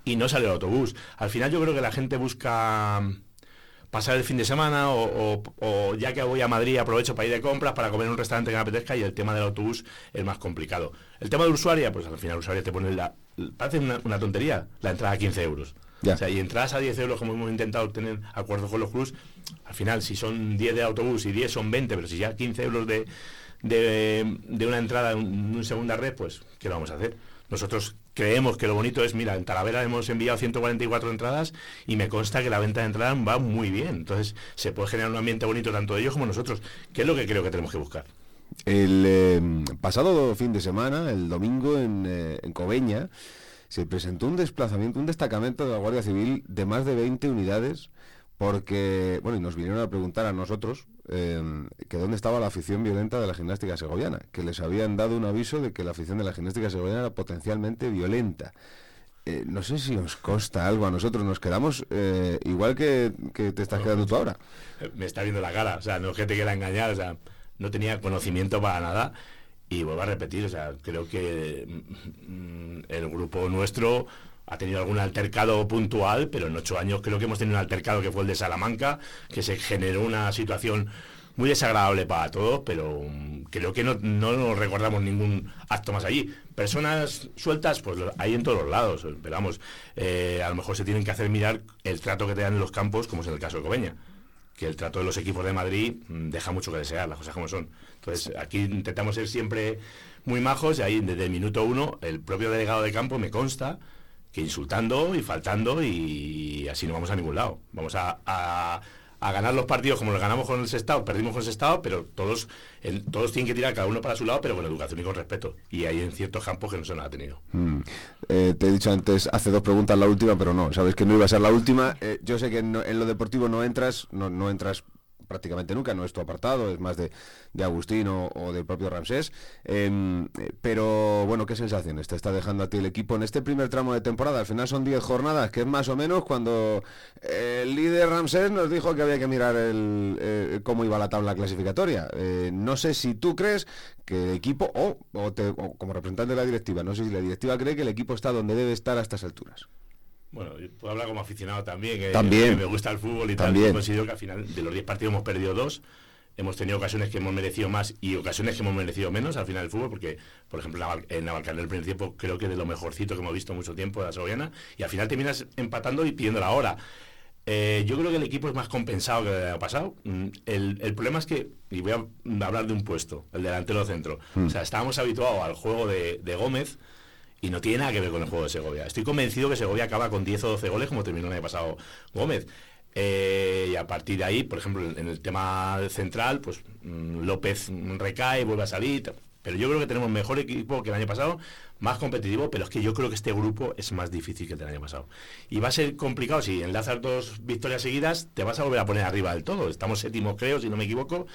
y no sale el autobús. Al final yo creo que la gente busca pasar el fin de semana o, o- o ya que voy a Madrid aprovecho para ir de compras, para comer en un restaurante que me apetezca y el tema del autobús es más complicado. El tema de Usuaria, pues al final Usuaria te pone la... Parece una, una tontería, la entrada a 15 euros. Ya. O sea, y entradas a 10 euros como hemos intentado tener acuerdos con los clubs, al final si son 10 de autobús y 10 son 20, pero si ya 15 euros de, de, de una entrada en una segunda red, pues ¿qué lo vamos a hacer? Nosotros creemos que lo bonito es, mira, en Talavera hemos enviado 144 entradas y me consta que la venta de entradas va muy bien. Entonces se puede generar un ambiente bonito tanto de ellos como nosotros, que es lo que creo que tenemos que buscar. El eh, pasado fin de semana, el domingo en, eh, en se presentó un desplazamiento, un destacamento de la Guardia Civil de más de 20 unidades porque, bueno, y nos vinieron a preguntar a nosotros eh, que dónde estaba la afición violenta de la gimnástica segoviana, que les habían dado un aviso de que la afición de la gimnástica segoviana era potencialmente violenta. Eh, no sé si os consta algo a nosotros, nos quedamos eh, igual que, que, te estás quedando tú ahora. Me está viendo la cara, o sea, no es que te quiera engañar, o sea, no tenía conocimiento para nada y vuelvo a repetir, o sea, creo que mm, el grupo nuestro ha tenido algún altercado puntual, pero en ocho años creo que hemos tenido un altercado que fue el de Salamanca, que se generó una situación muy desagradable para todos, pero mm, creo que no, nos recordamos ningún acto más allí. Personas sueltas, pues hay en todos los lados, pero vamos, eh, a lo mejor se tienen que hacer mirar el trato que te dan en los campos, como es en el caso de Cobeña, que el trato de los equipos de Madrid mm, deja mucho que desear, las cosas como son. Entonces, aquí intentamos ser siempre muy majos y ahí desde el minuto uno, el propio delegado de campo me consta que insultando y faltando y así no vamos a ningún lado. Vamos a, a, ganar los partidos como los ganamos con el Sestao, perdimos con el Sestao, pero todos, todos tienen que tirar cada uno para su lado, pero con educación y con respeto. Y hay en ciertos campos que no se nos ha tenido. Mm. Eh, te he dicho antes, hace dos preguntas la última, pero no, sabes que no iba a ser la última. Eh, yo sé que en, lo deportivo no entras, no, no entras prácticamente nunca, no es tu apartado, es más de, de Agustín o, del propio Ramsés. Em, pero bueno, ¿qué sensaciones te está dejando a ti el equipo en este primer tramo de temporada? Al final son 10 jornadas, que es más o menos cuando el líder Ramsés nos dijo que había que mirar el, eh, cómo iba la tabla clasificatoria. Eh, no sé si tú crees que el equipo, o, como representante de la directiva, no sé si la directiva cree que el equipo está donde debe estar a estas alturas. Bueno, yo puedo hablar como aficionado también, que, también. me gusta el fútbol y también. tal. Considero que al final de los 10 partidos hemos perdido dos. Hemos tenido ocasiones que hemos merecido más y ocasiones que hemos merecido menos al final del fútbol, porque, por ejemplo, en Navalcarnero el principio creo que de lo mejorcito que hemos visto mucho tiempo de la Segoviana, y al final terminas empatando y pidiendo la hora. Eh, yo creo que el equipo es más compensado que el año pasado. Mm, el, problema es que, y voy a hablar de un puesto, el delantero centro. Mm. O sea, estábamos habituados al juego de, de Gómez, y no tiene nada que ver con el juego de Segovia. Estoy convencido que Segovia acaba con 10 o 12 goles como terminó el año pasado Gómez. Eh, y a partir de ahí, por ejemplo, en el tema central, pues mm, López recae, vuelve a salir. Pero yo creo que tenemos mejor equipo que el año pasado, más competitivo, pero es que yo creo que este grupo es más difícil que el año pasado. Y va a ser complicado, si enlazas dos victorias seguidas, te vas a volver a poner arriba del todo. Estamos séptimos, creo, si no me equivoco,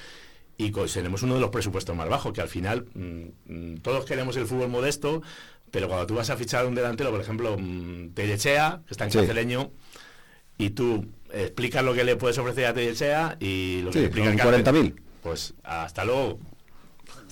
y tenemos uno de los presupuestos más bajos, que al final mm, mm, todos queremos el fútbol modesto, pero cuando tú vas a fichar un delantero, por ejemplo, mm, Tellechea, que está en sí. y tú explicas lo que le puedes ofrecer a Tellechea y lo que sí, le explica 40.000. Pues hasta luego.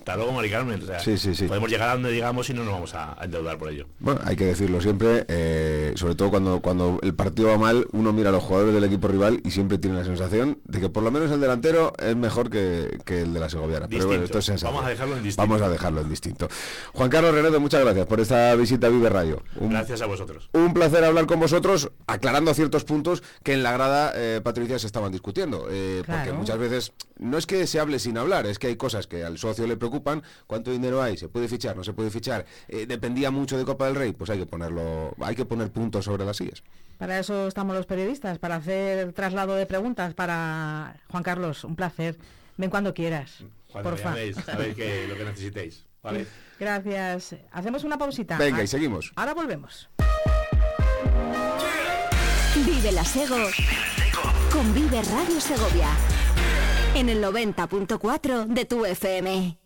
Hasta luego, Mari Carmen. sí, sí, sí. Podemos llegar a donde digamos y no nos vamos a, endeudar por ello. Bueno, hay que decirlo siempre, eh, sobre todo cuando, cuando el partido va mal, uno mira a los jugadores del equipo rival y siempre tiene la sensación de que por lo menos el delantero es mejor que, el de la Segoviana. Pero bueno, esto es Vamos a dejarlo en distinto. Vamos a dejarlo en distinto. Juan Carlos Renedo, muchas gracias por esta visita a Vive Radio. gracias a vosotros. Un placer hablar con vosotros, aclarando ciertos puntos que en la grada, eh, Patricia, se estaban discutiendo. Eh, porque muchas veces no es que se hable sin hablar, es que hay cosas que al socio le preocupan. ¿Cuánto dinero hay? ¿Se puede fichar? ¿No se puede fichar? Eh, ¿Dependía mucho de Copa del Rey? Pues hay que ponerlo, hay que poner puntos sobre las sillas. Para eso estamos los periodistas, para hacer traslado de preguntas. Para Juan Carlos, un placer. Ven cuando quieras. Cuando porfa. sabéis que lo que necesitéis. ¿vale? Gracias. Hacemos una pausita. Venga, y seguimos. Ahora volvemos. Vive la Sego con Vive Radio Segovia en el 90.4 de tu FM.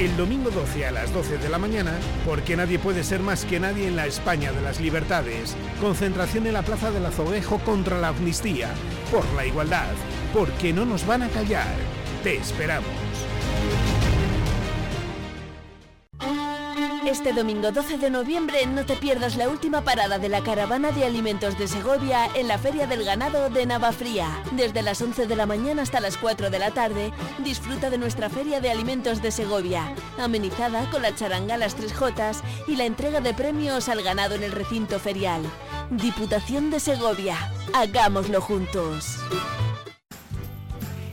El domingo 12 a las 12 de la mañana, porque nadie puede ser más que nadie en la España de las libertades. Concentración en la Plaza del Azoguejo contra la amnistía, por la igualdad, porque no nos van a callar. Te esperamos. Este domingo 12 de noviembre no te pierdas la última parada de la caravana de alimentos de Segovia en la Feria del Ganado de Navafría. Desde las 11 de la mañana hasta las 4 de la tarde, disfruta de nuestra Feria de Alimentos de Segovia, amenizada con la charanga Las Tres Jotas y la entrega de premios al ganado en el recinto ferial. Diputación de Segovia, hagámoslo juntos.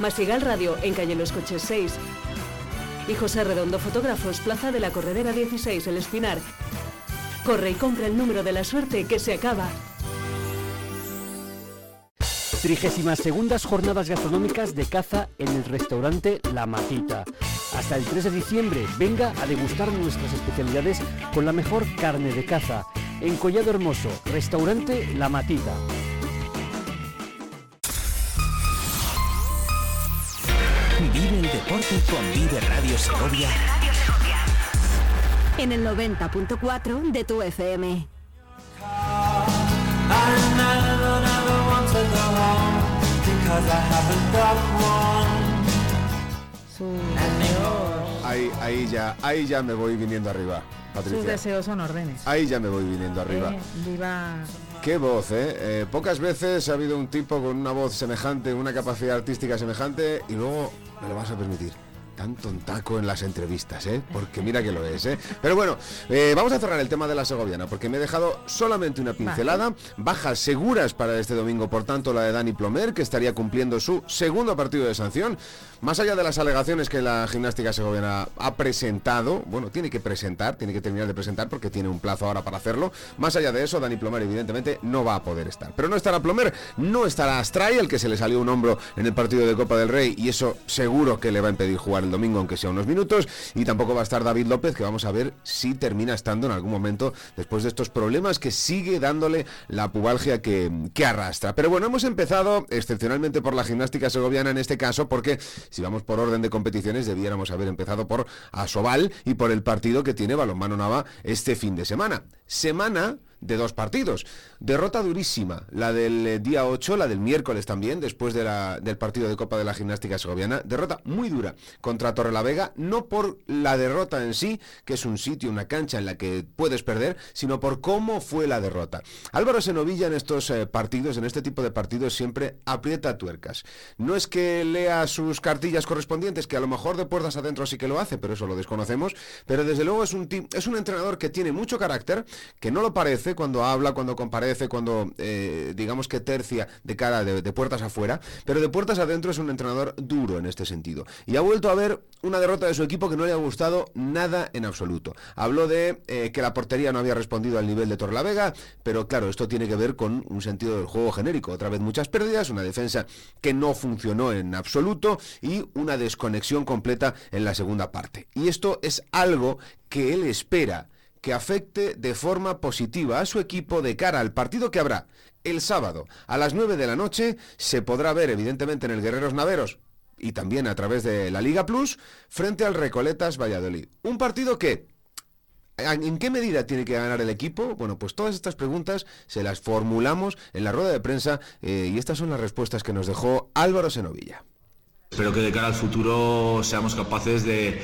Masigal Radio en calle Los Coches 6. Y José Redondo Fotógrafos, Plaza de la Corredera 16, El Espinar. Corre y compra el número de la suerte que se acaba. 32 segundas jornadas gastronómicas de caza en el restaurante La Matita. Hasta el 3 de diciembre, venga a degustar nuestras especialidades con la mejor carne de caza. En Collado Hermoso, restaurante La Matita. Deporte con Vive Radio Segovia. En el 90.4 de tu FM. Ahí, ahí ya, ahí ya me voy viniendo arriba, Sus Patricia. deseos son órdenes. Ahí ya me voy viniendo arriba. Eh, viva. Qué voz, ¿eh? Eh, Pocas veces ha habido un tipo con una voz semejante, una capacidad artística semejante y luego me lo vas a permitir. Tanto taco en las entrevistas, ¿eh? Porque mira que lo es, ¿eh? Pero bueno, eh, vamos a cerrar el tema de la segoviana, porque me he dejado solamente una pincelada. Bajas seguras para este domingo, por tanto, la de Dani Plomer, que estaría cumpliendo su segundo partido de sanción. Más allá de las alegaciones que la gimnástica segoviana ha presentado, bueno, tiene que presentar, tiene que terminar de presentar porque tiene un plazo ahora para hacerlo. Más allá de eso, Dani Plomer evidentemente no va a poder estar. Pero no estará Plomer, no estará Astray, el que se le salió un hombro en el partido de Copa del Rey y eso seguro que le va a impedir jugar el domingo, aunque sea unos minutos. Y tampoco va a estar David López, que vamos a ver si termina estando en algún momento después de estos problemas que sigue dándole la pubalgia que, que arrastra. Pero bueno, hemos empezado excepcionalmente por la gimnástica segoviana en este caso, porque si vamos por orden de competiciones, debiéramos haber empezado por Asobal y por el partido que tiene Balonmano Nava este fin de semana. Semana de dos partidos. Derrota durísima, la del eh, día 8, la del miércoles también, después de la- del partido de Copa de la Gimnástica Segoviana. Derrota muy dura contra Torrelavega, no por la derrota en sí, que es un sitio, una cancha en la que puedes perder, sino por cómo fue la derrota. Álvaro Senovilla en estos eh, partidos, en este tipo de partidos, siempre aprieta tuercas. No es que lea sus cartillas correspondientes, que a lo mejor de puertas adentro sí que lo hace, pero eso lo desconocemos, pero desde luego es un, es un entrenador que tiene mucho carácter, que no lo parece cuando habla, cuando comparece, cuando eh, digamos que tercia de cara de, puertas afuera, pero de puertas adentro es un entrenador duro en este sentido. Y ha vuelto a ver una derrota de su equipo que no le ha gustado nada en absoluto. Habló de eh, que la portería no había respondido al nivel de Torrelavega, pero claro, esto tiene que ver con un sentido del juego genérico. Otra vez muchas pérdidas, una defensa que no funcionó en absoluto y una desconexión completa en la segunda parte. Y esto es algo que él espera que afecte de forma positiva a su equipo de cara al partido que habrá el sábado a las 9 de la noche. Se podrá ver evidentemente en el Guerreros Naveros y también a través de la Liga Plus frente al Recoletas Valladolid. Un partido que ¿En qué medida tiene que ganar el equipo? Bueno, pues todas estas preguntas se las formulamos en la rueda de prensa eh, y estas son las respuestas que nos dejó Álvaro Senovilla. Espero que de cara al futuro seamos capaces de,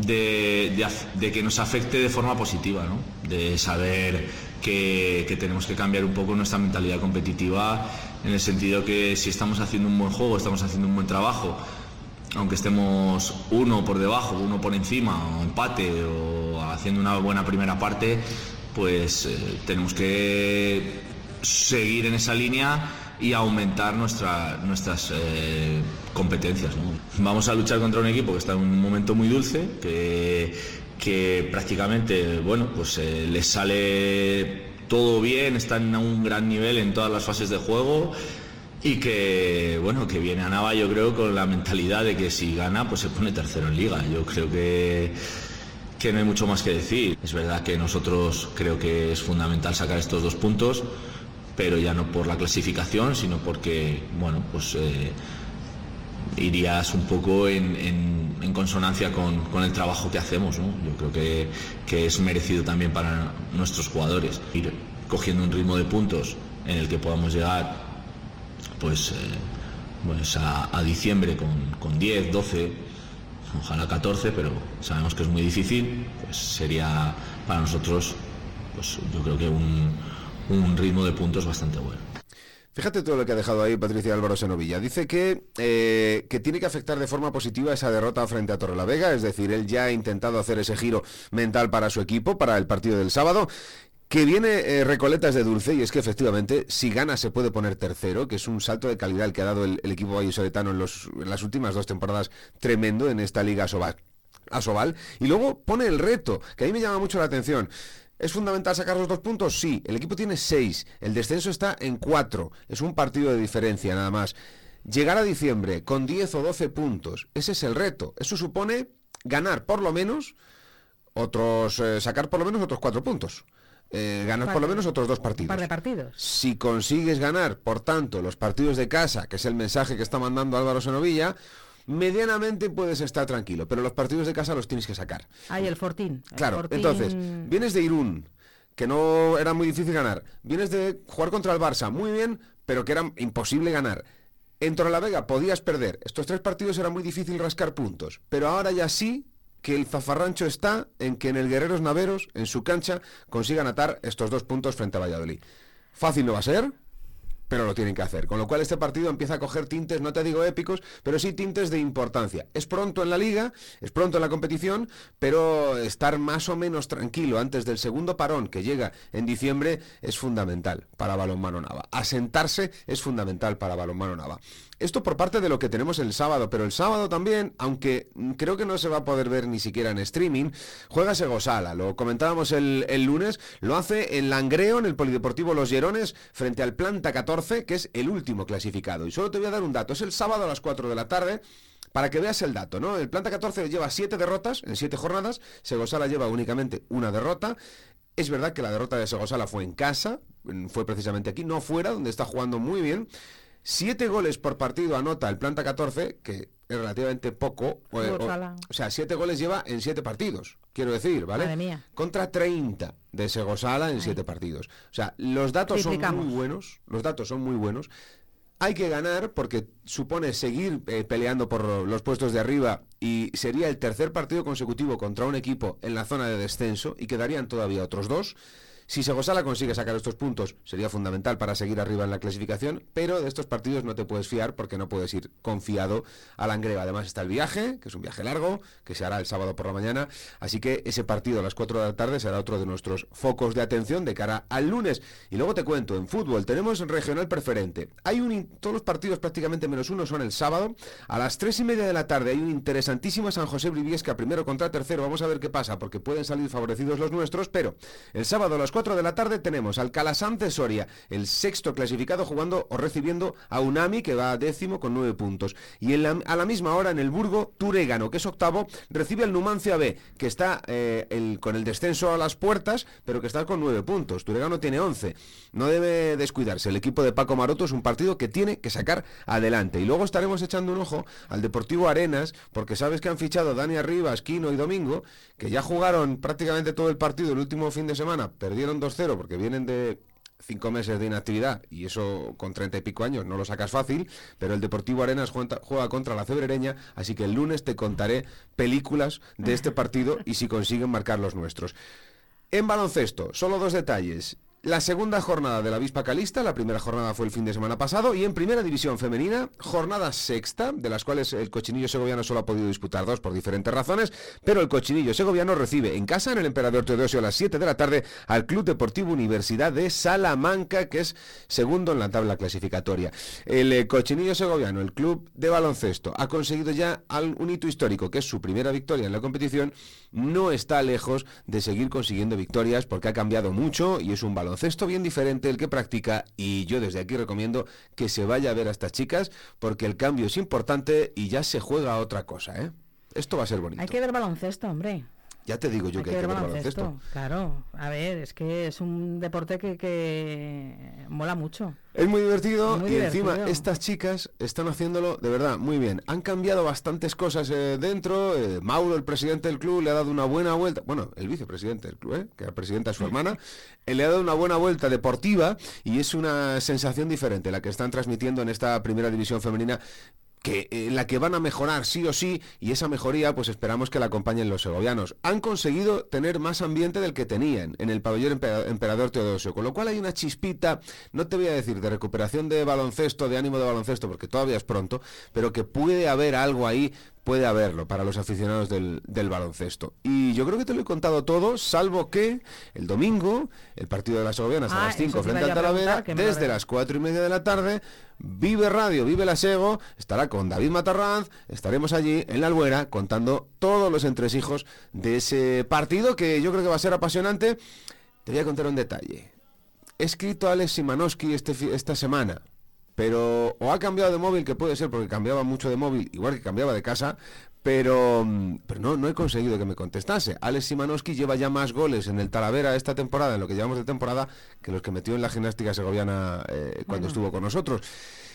de, de de que nos afecte de forma positiva, ¿no? de saber que, que tenemos que cambiar un poco nuestra mentalidad competitiva en el sentido que si estamos haciendo un buen juego, estamos haciendo un buen trabajo, aunque estemos uno por debajo, uno por encima, o empate, o haciendo una buena primera parte, pues eh, tenemos que seguir en esa línea y aumentar nuestra- nuestras eh, competencias. Vamos a luchar contra un equipo que está en un momento muy dulce, que, que prácticamente bueno, pues, eh, les sale todo bien, están a un gran nivel en todas las fases de juego y que bueno que viene a Nava yo creo con la mentalidad de que si gana pues se pone tercero en liga yo creo que que no hay mucho más que decir. Es verdad que nosotros creo que es fundamental sacar estos dos puntos, pero ya no por la clasificación, sino porque, bueno, pues eh, irías un poco en, consonancia con, con el trabajo que hacemos. ¿no? Yo creo que, que es merecido también para nuestros jugadores ir cogiendo un ritmo de puntos en el que podamos llegar pues, eh, pues a, a diciembre con, con 10, 12, ojalá 14, pero sabemos que es muy difícil, pues sería para nosotros pues yo creo que un, un ritmo de puntos bastante bueno. Fíjate todo lo que ha dejado ahí Patricia Álvaro Senovilla. Dice que, eh, que tiene que afectar de forma positiva esa derrota frente a Torrelavega, es decir, él ya ha intentado hacer ese giro mental para su equipo, para el partido del sábado. Que viene eh, Recoletas de Dulce y es que efectivamente si gana se puede poner tercero, que es un salto de calidad el que ha dado el, equipo vallisoletano en, en las últimas dos temporadas tremendo en esta Liga Sobal. Asobal. Y luego pone el reto, que a mí me llama mucho la atención. ¿Es fundamental sacar los dos puntos? Sí. El equipo tiene seis. El descenso está en cuatro. Es un partido de diferencia nada más. Llegar a diciembre con 10 o 12 puntos. Ese es el reto. Eso supone ganar por lo menos otros, eh, sacar por lo menos otros cuatro puntos. Eh, ganar por lo menos otros dos Un partidos. par de partidos. Si consigues ganar, por tanto, los partidos de casa, que es el mensaje que está mandando Álvaro Senovilla, medianamente puedes estar tranquilo, pero los partidos de casa los tienes que sacar. Ahí el Fortín. El Claro, Fortín- entonces, vienes de Irún, que no era muy difícil ganar. Vienes de jugar contra el Barça, muy bien, pero que era imposible ganar. En Torrelavega podías perder. Estos tres partidos era muy difícil rascar puntos, pero ahora ya sí que el zafarrancho está en que en el Guerreros Naveros, en su cancha, consigan atar estos dos puntos frente a Valladolid. Fácil no va a ser, pero lo tienen que hacer. Con lo cual este partido empieza a coger tintes, no te digo épicos, pero sí tintes de importancia. Es pronto en la liga, es pronto en la competición, pero estar más o menos tranquilo antes del segundo parón que llega en diciembre es fundamental para Balonmano Nava. Asentarse es fundamental para Balonmano Nava. Esto por parte de lo que tenemos el sábado, pero el sábado también, aunque creo que no se va a poder ver ni siquiera en streaming, juega Segosala. Lo comentábamos el, el lunes, lo hace en Langreo, en el Polideportivo Los Llerones, frente al Planta 14, que es el último clasificado. Y solo te voy a dar un dato, es el sábado a las 4 de la tarde. Para que veas el dato, ¿no? El Planta 14 lleva 7 derrotas en 7 jornadas, Segosala lleva únicamente una derrota. Es verdad que la derrota de Segosala fue en casa, fue precisamente aquí, no fuera, donde está jugando muy bien. Siete goles por partido anota el Planta 14, que es relativamente poco. o- o- sea, siete goles lleva en siete partidos, quiero decir, ¿vale? Madre mía. Contra 30 de Segosala en siete partidos. O sea, los datos son muy buenos, los datos son muy buenos. Hay que ganar porque supone seguir eh, peleando por los puestos de arriba y sería el tercer partido consecutivo contra un equipo en la zona de descenso y quedarían todavía otros dos. Si Segosala consigue sacar estos puntos, sería fundamental para seguir arriba en la clasificación, pero de estos partidos no te puedes fiar porque no puedes ir confiado a la Angreva. Además está el viaje, que es un viaje largo, que se hará el sábado por la mañana, así que ese partido a las 4 de la tarde será otro de nuestros focos de atención de cara al lunes. Y luego te cuento, en fútbol tenemos regional preferente. Hay un todos los partidos prácticamente menos uno son el sábado. A las 3 y media de la tarde hay un interesantísimo San José Briviesca, primero contra tercero. Vamos a ver qué pasa, porque pueden salir favorecidos los nuestros, pero el sábado a las 4 de la tarde tenemos al Calasán de Soria, el sexto clasificado jugando o recibiendo a Unami, que va a décimo con 9 puntos. Y en la- a la misma hora en el Burgo, Turégano, que es octavo, recibe al Numancia B, que está eh, el- con el descenso a las puertas, pero que está con 9 puntos. Turégano tiene 11. No debe descuidarse. El equipo de Paco Maroto es un partido que tiene que sacar adelante. Y luego estaremos echando un ojo al Deportivo Arenas, porque sabes que han fichado Dani Arribas, Quino y Domingo, que ya jugaron prácticamente todo el partido el último fin de semana. Perdieron 2-0 porque vienen de cinco meses de inactividad y eso con treinta y pico años no lo sacas fácil, pero el Deportivo Arenas juega contra la Cebrereña, así que el lunes te contaré películas de este partido y si consiguen marcar los nuestros. En baloncesto, solo dos detalles. La segunda jornada de la Avispa Calista, la primera jornada fue el fin de semana pasado, y en primera división femenina, jornada sexta, de las cuales el cochinillo segoviano solo ha podido disputar dos por diferentes razones, pero el cochinillo segoviano recibe en casa, en el Emperador Teodosio, a las 7 de la tarde, al Club Deportivo Universidad de Salamanca, que es segundo en la tabla clasificatoria. El eh, cochinillo segoviano, el club de baloncesto, ha conseguido ya un hito histórico, que es su primera victoria en la competición, no está lejos de seguir consiguiendo victorias porque ha cambiado mucho y es un baloncesto bien diferente el que practica y yo desde aquí recomiendo que se vaya a ver a estas chicas porque el cambio es importante y ya se juega a otra cosa, ¿eh? Esto va a ser bonito. Hay que ver baloncesto, hombre. Ya te digo yo Hay que, que hay que ver baloncesto. baloncesto. Claro, a ver, es que es un deporte que, que mola mucho. Es muy divertido Muy y encima estas chicas están haciéndolo de verdad muy bien. Han cambiado bastantes cosas eh, dentro. eh, Mauro, el presidente del club, le ha dado una buena vuelta. Bueno, el vicepresidente del club, eh, que era presidenta de su hermana, le ha dado una buena vuelta deportiva y es una sensación diferente la que están transmitiendo en esta primera división femenina que en la que van a mejorar sí o sí y esa mejoría pues esperamos que la acompañen los segovianos. Han conseguido tener más ambiente del que tenían en el pabellón Empe- Emperador Teodosio, con lo cual hay una chispita, no te voy a decir de recuperación de baloncesto, de ánimo de baloncesto, porque todavía es pronto, pero que puede haber algo ahí puede haberlo para los aficionados del, del baloncesto. Y yo creo que te lo he contado todo, salvo que el domingo, el partido de las Segovianas a Ah, las 5 eso te frente a Talavera, desde de- las cuatro y media de la tarde, Vive Radio, Vive la Sego, estará con David Matarranz, estaremos allí en la Albuera contando todos los entresijos de ese partido que yo creo que va a ser apasionante. Te voy a contar un detalle. He escrito a Alex Simanowski este, esta semana, pero o ha cambiado de móvil, que puede ser porque cambiaba mucho de móvil, igual que cambiaba de casa, pero, mm, pero no, no he conseguido que me contestase. Alex Simanowski lleva ya más goles en el Talavera esta temporada, en lo que llevamos de temporada, que los que metió en la gimnástica segoviana eh, cuando Bueno. estuvo con nosotros.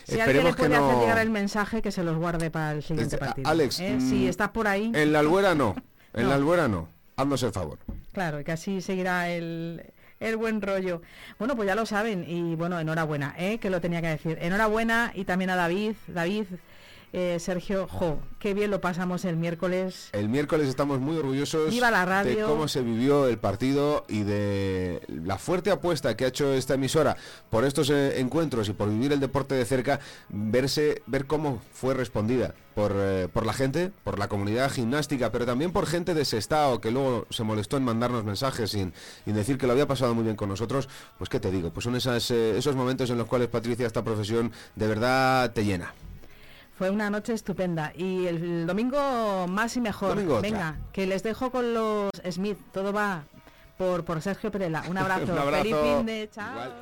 Si alguien le Esperemos que puede hacer no... llegar el mensaje, que se los guarde para el siguiente partido. Alex, ¿eh? mm, si estás por ahí, En la Albuera no, en No. la Albuera no. Haznos el favor. claro, que así seguirá el, el buen rollo. Bueno, pues ya lo saben y bueno, enhorabuena, ¿eh? que lo tenía que decir. Enhorabuena y también a David, David, eh, Sergio, jo, qué bien lo pasamos el miércoles. El miércoles estamos muy orgullosos Viva la de cómo se vivió el partido y de la fuerte apuesta que ha hecho esta emisora por estos eh, encuentros y por vivir el deporte de cerca, verse, ver cómo fue respondida por, eh, por la gente, por la comunidad gimnástica, pero también por gente de Sestao que luego se molestó en mandarnos mensajes sin, y decir que lo había pasado muy bien con nosotros. Pues qué te digo, pues son esas, eh, esos momentos en los cuales Patricia esta profesión de verdad te llena. Fue una noche estupenda. Y el domingo más y mejor. Domingo Venga, que les dejo con los Smith. Todo va por, por Sergio Perela. Un abrazo. Un abrazo. Feliz fin de chao. Igual.